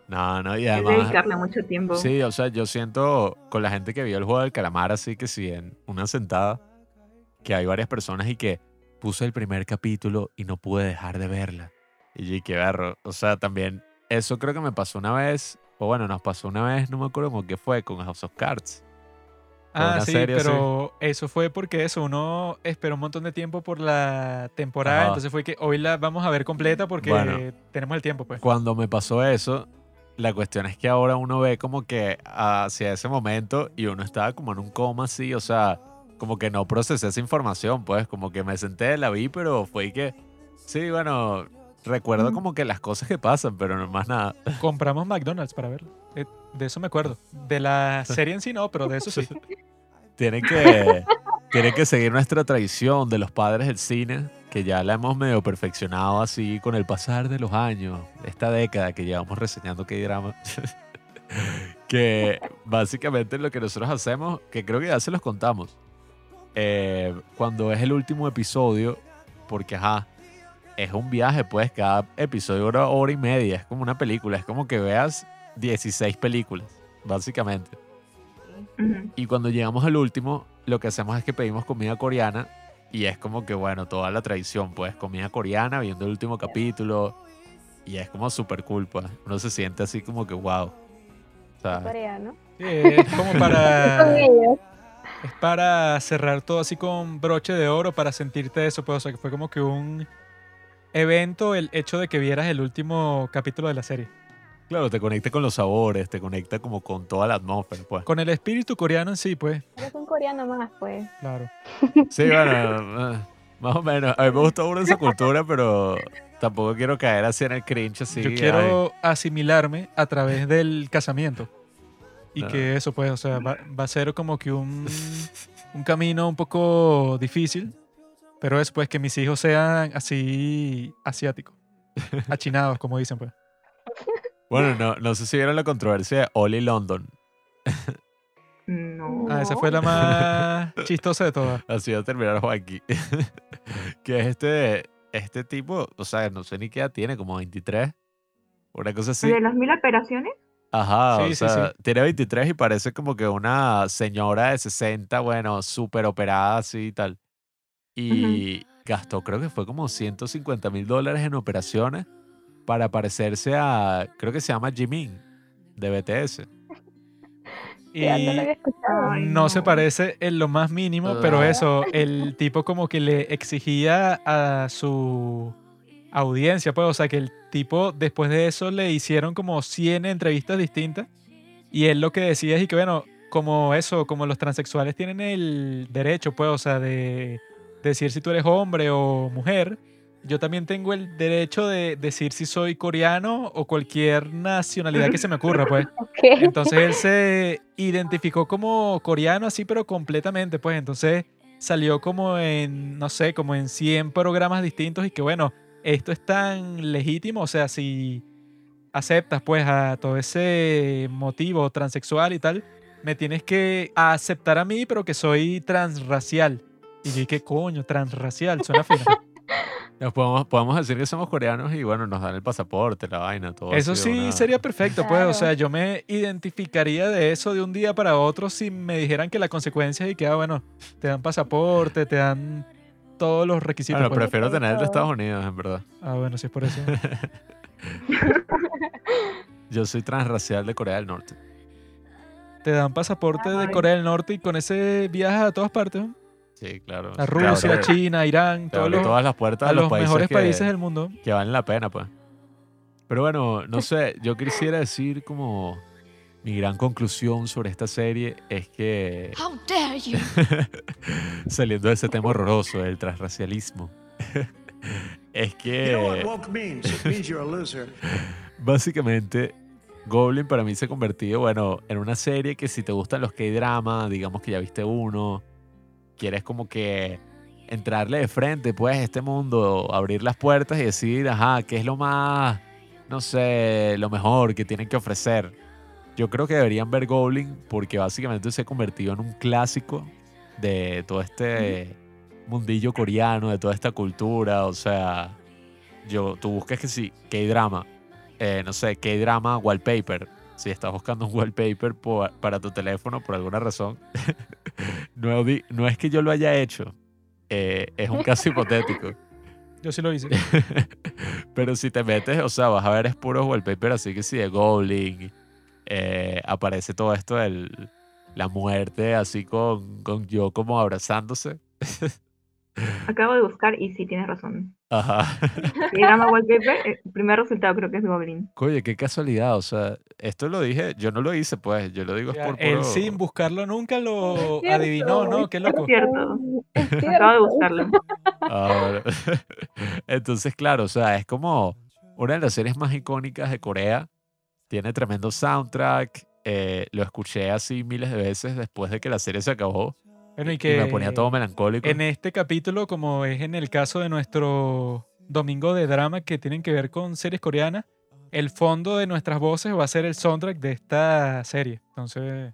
No, no, y además... dedicarle mucho tiempo. Sí, o sea, yo siento con la gente que vio el juego del calamar, así que sí, en una sentada, que hay varias personas y que puse el primer capítulo y no pude dejar de verla. Y yo, qué barro. O sea, también, eso creo que me pasó una vez, o bueno, nos pasó una vez, no me acuerdo cómo que fue, con House of Cards. Ah, sí, serie pero eso fue porque eso, uno esperó un montón de tiempo por la temporada, Ajá. entonces fue que hoy la vamos a ver completa porque Bueno. tenemos el tiempo, pues. Cuando me pasó eso, la cuestión es que ahora uno ve como que hacia ese momento y uno estaba como en un coma así, o sea, como que no procesé esa información, pues, como que me senté, la vi, pero fue que, sí, bueno, recuerdo Ujú. como que las cosas que pasan, pero no más nada. Compramos McDonald's para verlo. Eh, De eso me acuerdo. De la serie en sí no, pero de eso sí. Tienen que, tienen que seguir nuestra tradición de los padres del cine, que ya la hemos medio perfeccionado así con el pasar de los años, esta década que llevamos reseñando K-drama. que básicamente lo que nosotros hacemos, que creo que ya se los contamos, eh, cuando es el último episodio, porque ajá, es un viaje, pues cada episodio dura hora y media, es como una película, es como que veas 16 películas, básicamente. Y cuando llegamos al último, lo que hacemos es que pedimos comida coreana y es como que, bueno, toda la tradición, pues, comida coreana, viendo el último capítulo y es como súper cool, pues. Uno se siente así como que, wow. O sea, Corea, ¿no? Sí, es como para... Es para cerrar todo así con broche de oro, para sentirte eso, pues, o sea, que fue como que un evento el hecho de que vieras el último capítulo de la serie. Claro, te conecta con los sabores, te conecta como con toda la atmósfera, pues. Con el espíritu coreano en sí, pues, es un coreano más, pues. claro. Sí, bueno, eh, más o menos. A mí me gusta uno esa cultura, pero tampoco quiero caer así en el cringe, así. Yo ay. quiero asimilarme a través del casamiento. Y Claro. que eso, pues, o sea, va, va a ser como que un, un camino un poco difícil. Pero es pues que mis hijos sean así asiáticos. Achinados, como dicen, pues. Bueno, no, no sé si vieron la controversia de Oli London. No. Ah, esa fue la más chistosa de todas. Así va a terminar Joaquín. que es este, este tipo, o sea, no sé ni qué edad tiene, como 23. Una cosa así. ¿De las mil operaciones? Ajá, Sí, o sí, sea, tiene 23 y parece como que una señora de 60, bueno, súper operada así y tal. Y gastó, creo que fue como 150 mil dólares en operaciones para parecerse a, creo que se llama Jimin, de BTS. Y Ya no se parece en lo más mínimo, pero eso, el tipo como que le exigía a su audiencia, pues, o sea, que el tipo después de eso le hicieron como 100 entrevistas distintas y él lo que decía es y que, bueno, como eso, como los transexuales tienen el derecho, pues, o sea, de decir si tú eres hombre o mujer, yo también tengo el derecho de decir si soy coreano o cualquier nacionalidad que se me ocurra, pues. Entonces él se identificó como coreano así, pero completamente, pues. Entonces salió como en, no sé, como en 100 programas distintos y que bueno, esto es tan legítimo, o sea, si aceptas pues a todo ese motivo transexual y tal, me tienes que aceptar a mí, pero que soy transracial. Y yo dije, coño, transracial, suena fino. Nos podemos, podemos decir que somos coreanos y bueno, nos dan el pasaporte, la vaina, todo. Eso así sí una- sería perfecto, pues. Claro. O sea, yo me identificaría de eso de un día para otro si me dijeran que la consecuencia es que, ah, bueno, te dan pasaporte, te dan todos los requisitos. Bueno, pues. prefiero tener el de. Estados Unidos, en verdad. Ah, bueno, sí es por eso. Yo soy transracial de Corea del Norte. Te dan pasaporte de. Corea del Norte y con ese viajas a todas partes. ¿no? Sí, claro. A Rusia, abre- China, Irán, todos abre los, todas las puertas a a los, los países mejores que, países del mundo. que valen la pena, pues. Pero bueno, no sé, yo quisiera decir como mi gran conclusión sobre esta serie es que How dare you! saliendo de ese tema horroroso del transracialismo, es You know what que woke means? It means you're a loser. básicamente Goblin para mí se ha convertido, bueno, en una serie que si te gustan los K-drama, digamos que ya viste uno, quieres como que entrarle de frente, pues, a este mundo, abrir las puertas y decir, ajá, ¿qué es lo más, no sé, lo mejor que tienen que ofrecer? Yo creo que deberían ver Goblin porque básicamente se ha convertido en un clásico de todo este mundillo coreano, de toda esta cultura, o sea, yo, tú buscas que sí, K-drama, eh, no sé, K-drama wallpaper. Si estás buscando un wallpaper para tu teléfono por alguna razón, no, no es que yo lo haya hecho, eh, es un caso hipotético. Yo sí lo hice. Pero si te metes, o sea, vas a ver es puros wallpaper, así que sí, de Goblin, eh, aparece todo esto de la muerte, así con, con yo como abrazándose. Acabo de buscar y sí tienes razón. Ajá. El drama wallpaper, el primer resultado creo que es Goblin. Oye, qué casualidad, o sea, esto lo dije, yo no lo hice, pues, yo lo digo es por Él puro- sin buscarlo nunca lo cierto, adivinó, ¿no? Qué loco. Es cierto. Es Acabo de cierto. buscarlo. Ah, bueno. Entonces, claro, o sea, es como una de las series más icónicas de Corea. Tiene tremendo soundtrack. eh, lo escuché así miles de veces después de que la serie se acabó. Bueno, y Y que me ponía todo melancólico. en este capítulo, como es en el caso de nuestro domingo de drama que tienen que ver con series coreanas, el fondo de nuestras voces va a ser el soundtrack de esta serie. Entonces,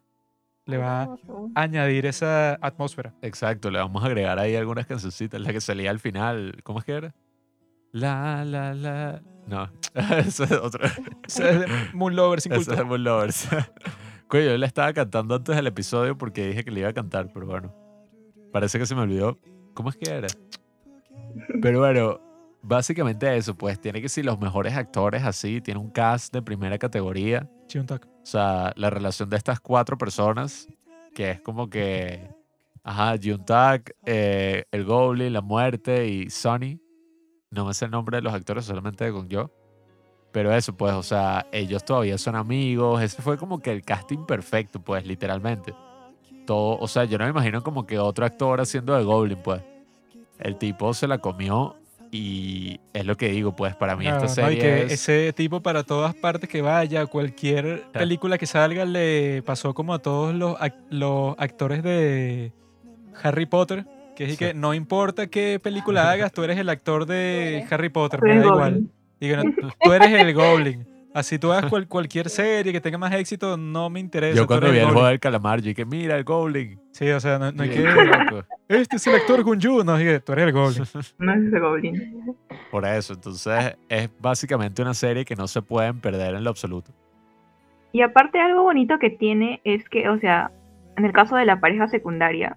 le va a añadir esa atmósfera. Exacto, le vamos a agregar ahí algunas cancioncitas. La que salía al final, ¿cómo es que era? La, la, la. No, esa es otra. Es Moon Lover sin Esa es Moon Lovers. Coño, yo le estaba cantando antes del episodio porque dije que le iba a cantar, pero bueno. Parece que se me olvidó. ¿Cómo es que era? Pero bueno, básicamente eso, pues tiene que ser los mejores actores así, tiene un cast de primera categoría. O sea, la relación de estas cuatro personas, que es como que, ajá, Juntak, eh, el Goblin, la muerte y Sonny. No me sé el nombre de los actores, solamente con yo. Pero eso, pues, o sea, ellos todavía son amigos. Ese fue como que el casting perfecto, pues, literalmente. Todo, o sea, yo no me imagino como que otro actor haciendo de Goblin, pues. El tipo se la comió y es lo que digo, pues, para mí esta ¿no? Y serie que es... ese tipo para todas partes que vaya, cualquier película que salga, le pasó como a todos los, los actores de Harry Potter, que es que no importa qué película hagas, tú eres el actor de Harry Potter, me da igual. Goblin. Y que no, tú eres el Goblin. Así tú hagas cual- cualquier serie que tenga más éxito, no me interesa. Yo cuando vi el el juego del calamar, yo dije, mira, el Goblin. Sí, o sea, no, no hay que... Este es el actor Gunju, no, dije, tú eres el Goblin. No es ese Goblin. Por eso, entonces es básicamente una serie que no se pueden perder en lo absoluto. Y aparte algo bonito que tiene es que, o sea, en el caso de la pareja secundaria,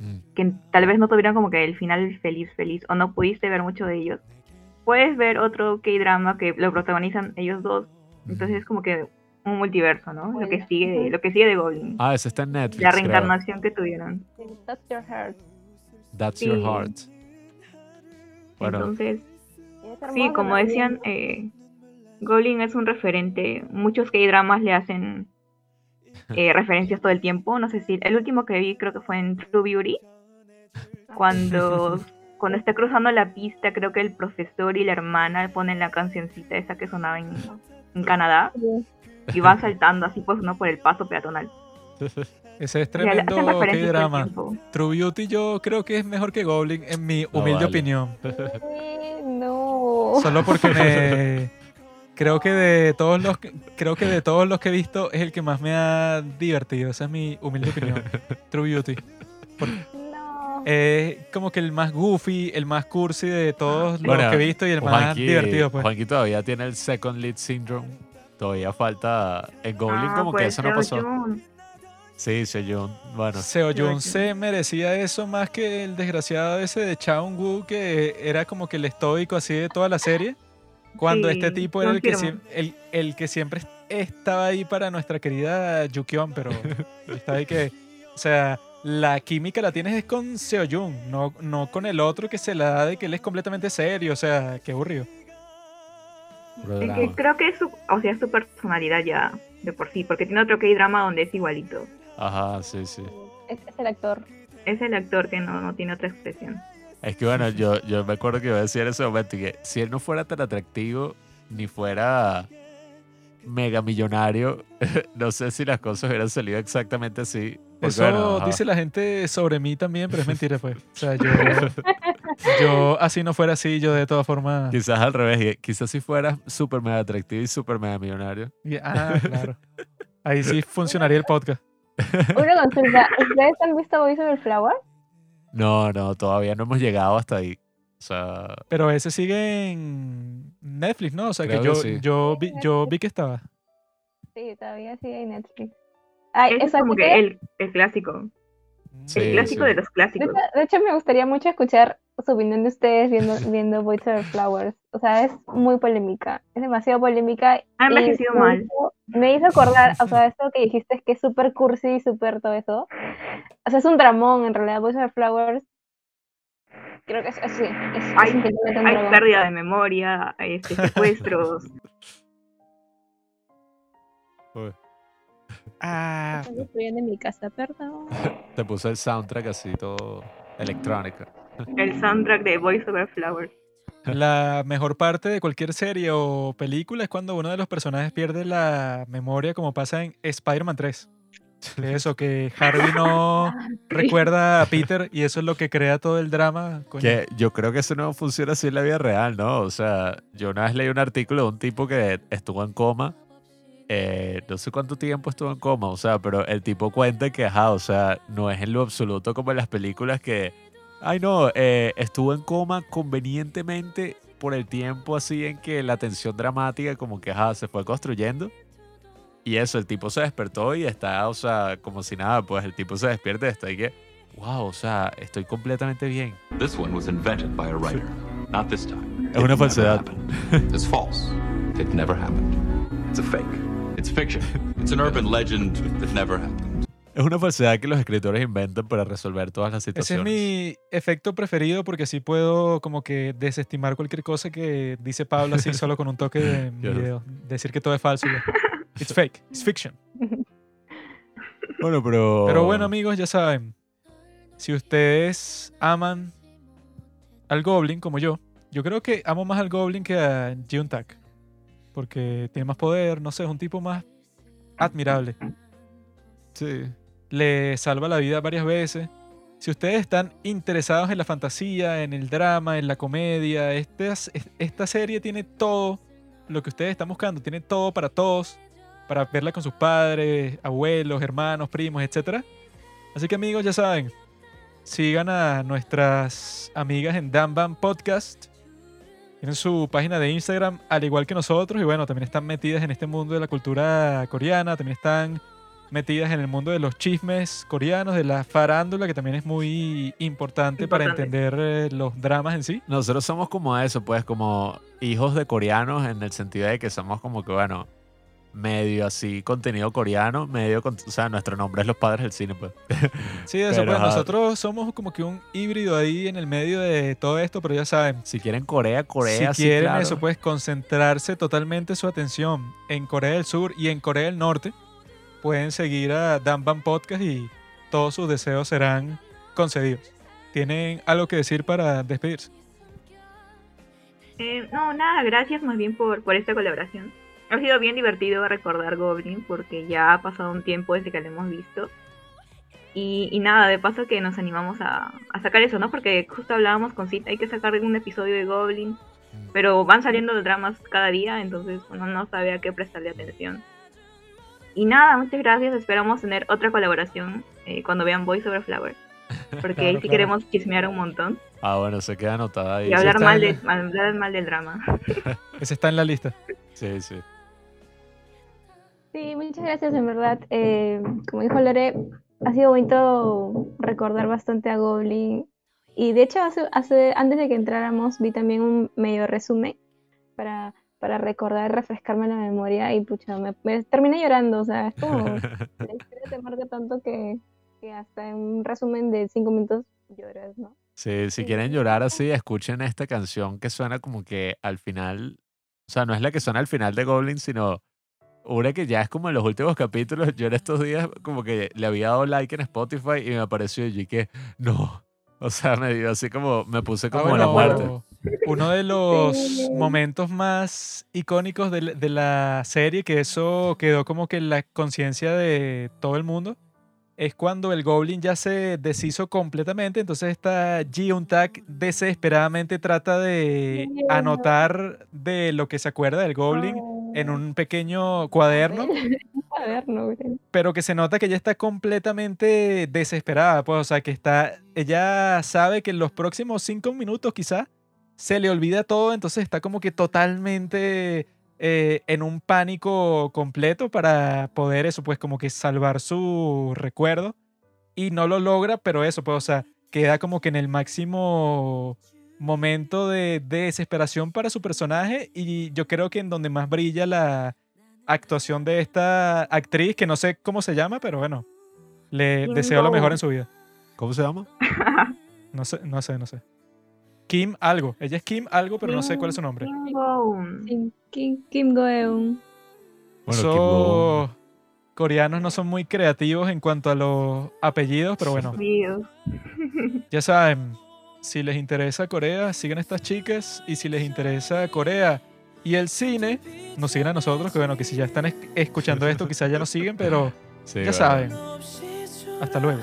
Mm. que tal vez no tuvieran como que el final feliz, feliz, o no pudiste ver mucho de ellos, puedes ver otro K-drama que lo protagonizan ellos dos. Entonces es como que un multiverso, ¿no? Lo que sigue de, lo que sigue de Goblin. Ah, ese está en Netflix. la creo. reencarnación que tuvieron. That's your heart. That's Sí. your heart. Bueno, Entonces, sí, como decían, eh, Goblin es un referente. Muchos K-dramas le hacen eh, referencias todo el tiempo. No sé si el último que vi creo que fue en True Beauty. Cuando, cuando está cruzando la pista, creo que el profesor y la hermana ponen la cancioncita esa que sonaba en, en Canadá y van saltando así pues no por el paso peatonal. Ese es tremendo K-drama. tiempo. True Beauty yo creo que es mejor que Goblin, en mi No humilde vale. opinión. No. Solo porque me creo que de todos los que- creo que de todos los que he visto es el que más me ha divertido. Esa es mi humilde opinión. True Beauty. Es como que el más goofy, el más cursi de todos los Bueno, que he visto y el más Juanqui, divertido, pues. Juanqui todavía tiene el second lead syndrome. Todavía falta en Goblin Ah, como que puede eso no pasó. yo- Sí, Sejun. Bueno, Seo Jun Joachim. se merecía eso más que el desgraciado ese de Chaun Woo, que era como que el estoico así de toda la serie. Cuando Sí, este tipo era el que, confirmo. siem- el, el que siempre estaba ahí para nuestra querida Yukieon, pero está ahí que, o sea, la química la tienes es con Seo Jun, no, no con el otro que se la da de que él es completamente serio, o sea, qué aburrido. que creo que es su, o sea, es su personalidad ya de por sí, porque tiene otro K-drama donde es igualito. Ajá, sí, sí. Es, es el actor. Es el actor que no, no tiene otra expresión. Es que bueno, yo, yo me acuerdo que iba a decir en ese momento que si él no fuera tan atractivo ni fuera mega millonario, no sé si las cosas hubieran salido exactamente así. Eso bueno, dice la gente sobre mí también, pero es mentira, pues. O sea, yo, yo así no fuera así, yo de todas formas... Quizás al revés, quizás si fueras súper mega atractivo y súper mega millonario. Ah, claro. Ahí sí funcionaría el podcast. Una consulta. ¿Ustedes han visto Voice Over Flower? No, no, todavía no hemos llegado hasta ahí. O sea, Pero ese sigue en Netflix, ¿no? O sea, que yo, sí. yo, vi, yo vi que estaba. Sí, todavía sigue en Netflix. Ay, Ese es como que el, el clásico. Sí, el clásico sí. de los de, clásicos. hecho, de hecho, me gustaría mucho escuchar su opinión de ustedes viendo, viendo Voice Over Flowers. O sea, es muy polémica. Es demasiado polémica. Ha y envejecido mal. hizo- me hizo acordar, o sea, eso que dijiste es que es súper cursi, súper todo eso. O sea, es un dramón, en realidad, Voice Over Flowers. Creo que es así. Es, es Hay- dramón. pérdida de memoria, hay este, secuestros. Ah, Están destruyendo mi casa, perdón. te puse el soundtrack así todo electrónico. el soundtrack de Voice Over Flowers. la mejor parte de cualquier serie o película es cuando uno de los personajes pierde la memoria, como pasa en Spider-Man 3. Eso, que Harvey no recuerda a Peter y eso es lo que crea todo el drama. coño. Que yo creo que eso no funciona así en la vida real, ¿no? O sea, yo una vez leí un artículo de un tipo que estuvo en coma. eh, no sé cuánto tiempo estuvo en coma, o sea, pero el tipo cuenta que, ajá, o sea, no es en lo absoluto como en las películas que, ay no, eh, estuvo en coma convenientemente por el tiempo así en que la tensión dramática como que, ajá, se fue construyendo. Y eso, el tipo se despertó y está, o sea, como si nada, pues el tipo se despierta y está ahí que, wow, o sea, estoy completamente bien. This one was invented by a writer. Not this time. Es una It never falsedad. happened. It's false. It never happened. It's a fake. It's fiction. It's an urban legend that never happened. Es una falsedad que los escritores inventan para resolver todas las Ese es situaciones. mi efecto preferido porque así puedo como que desestimar cualquier cosa que dice Pablo así solo con un toque de video. Decir que todo es falso. y ya. It's fake, it's fiction. Bueno, pero... Pero bueno, amigos, ya saben. Si ustedes aman al Goblin como yo, yo creo que amo más al Goblin que a Tak Porque tiene más poder, no sé, es un tipo más admirable. Sí. Le salva la vida varias veces. Si ustedes están interesados en la fantasía, en el drama, en la comedia, esta, esta serie tiene todo lo que ustedes están buscando. Tiene todo para todos. Para verla con sus padres, abuelos, hermanos, primos, etc. Así que amigos, ya saben. Sigan a nuestras amigas en Danban Podcast. Tienen su página de Instagram, al igual que nosotros. Y bueno, también están metidas en este mundo de la cultura coreana. También están metidas en el mundo de los chismes coreanos, de la farándula, que también es muy importante, para entender eh, los dramas en sí. Nosotros somos como eso, pues, como hijos de coreanos en el sentido de que somos como que, bueno, medio así contenido coreano, medio, con- o sea, nuestro nombre es los padres del cine, pues. Sí, eso, Pero, pues ajá. nosotros somos como que un híbrido ahí en el medio de todo esto, pero ya saben, Si quieren Corea, Corea, si sí, quieren claro. eso, pues concentrarse totalmente su atención en Corea del Sur y en Corea del Norte, pueden seguir a Danban Podcast y todos sus deseos serán concedidos. ¿Tienen algo que decir para despedirse? Eh, no, nada, gracias más bien por, por esta colaboración. Ha sido bien divertido recordar Goblin porque ya ha pasado un tiempo desde que lo hemos visto. Y, y nada, de paso que nos animamos a, a sacar eso, ¿no? Porque justo hablábamos con Cita, hay que sacar un episodio de Goblin, pero van saliendo los dramas cada día, entonces uno no sabe a qué prestarle atención. Y nada, muchas gracias, esperamos tener otra colaboración eh, cuando vean Voice Over Flower, porque ahí Claro, sí claro. queremos chismear un montón Ah, bueno, se queda anotada ahí. y hablar está mal, de, hablar mal del drama. Ese está en la lista. Sí, sí. Sí, muchas gracias, en verdad. Eh, como dijo Lore, ha sido bonito recordar bastante a Goblin. Y de hecho, hace, hace- antes de que entráramos, vi también un medio resumen para, para recordar, refrescarme la memoria. Y pucha, me, me terminé llorando. O sea, es como la historia te marca tanto que, que hasta en un resumen de cinco minutos lloras, ¿no? Sí, si quieren llorar así, escuchen esta canción que suena como que al final, o sea, no es la que suena al final de Goblin, sino una que ya es como en los últimos capítulos. Yo en estos días como que le había dado like en Spotify y me apareció allí que no. O sea, me dio así como, me puse Ah, como a la bueno, muerte. Uno de los momentos más icónicos de, la- de la serie, que eso quedó como que en la conciencia de todo el mundo, es cuando el Goblin ya se deshizo completamente. Entonces esta Gi-Untak desesperadamente trata de anotar de lo que se acuerda del Goblin en un pequeño cuaderno cuaderno, güey. pero que se nota que ella está completamente desesperada, pues, o sea, que está, ella sabe que en los próximos cinco minutos quizá se le olvida todo, entonces está como que totalmente eh, en un pánico completo para poder eso, pues como que salvar su recuerdo y no lo logra, pero eso, pues, o sea, queda como que en el máximo momento de, de desesperación para su personaje y yo creo que en donde más brilla la actuación de esta actriz, que no sé cómo se llama, pero bueno, le Kim deseo lo mejor en su vida. ¿Cómo se llama? No sé, no sé, no sé. Kim algo. Ella es Kim algo, pero no sé cuál es su nombre. Kim Go-eun. Kim, Kim, Kim Go-eun. Bueno, Kim coreanos no son muy creativos en cuanto a los apellidos, pero bueno, Dios. ya saben, si les interesa Corea, sigan a estas chicas y si les interesa Corea y el cine, nos siguen a nosotros, que bueno, que si ya están es- escuchando esto, quizás ya nos siguen, pero Sí, ya saben. Hasta luego.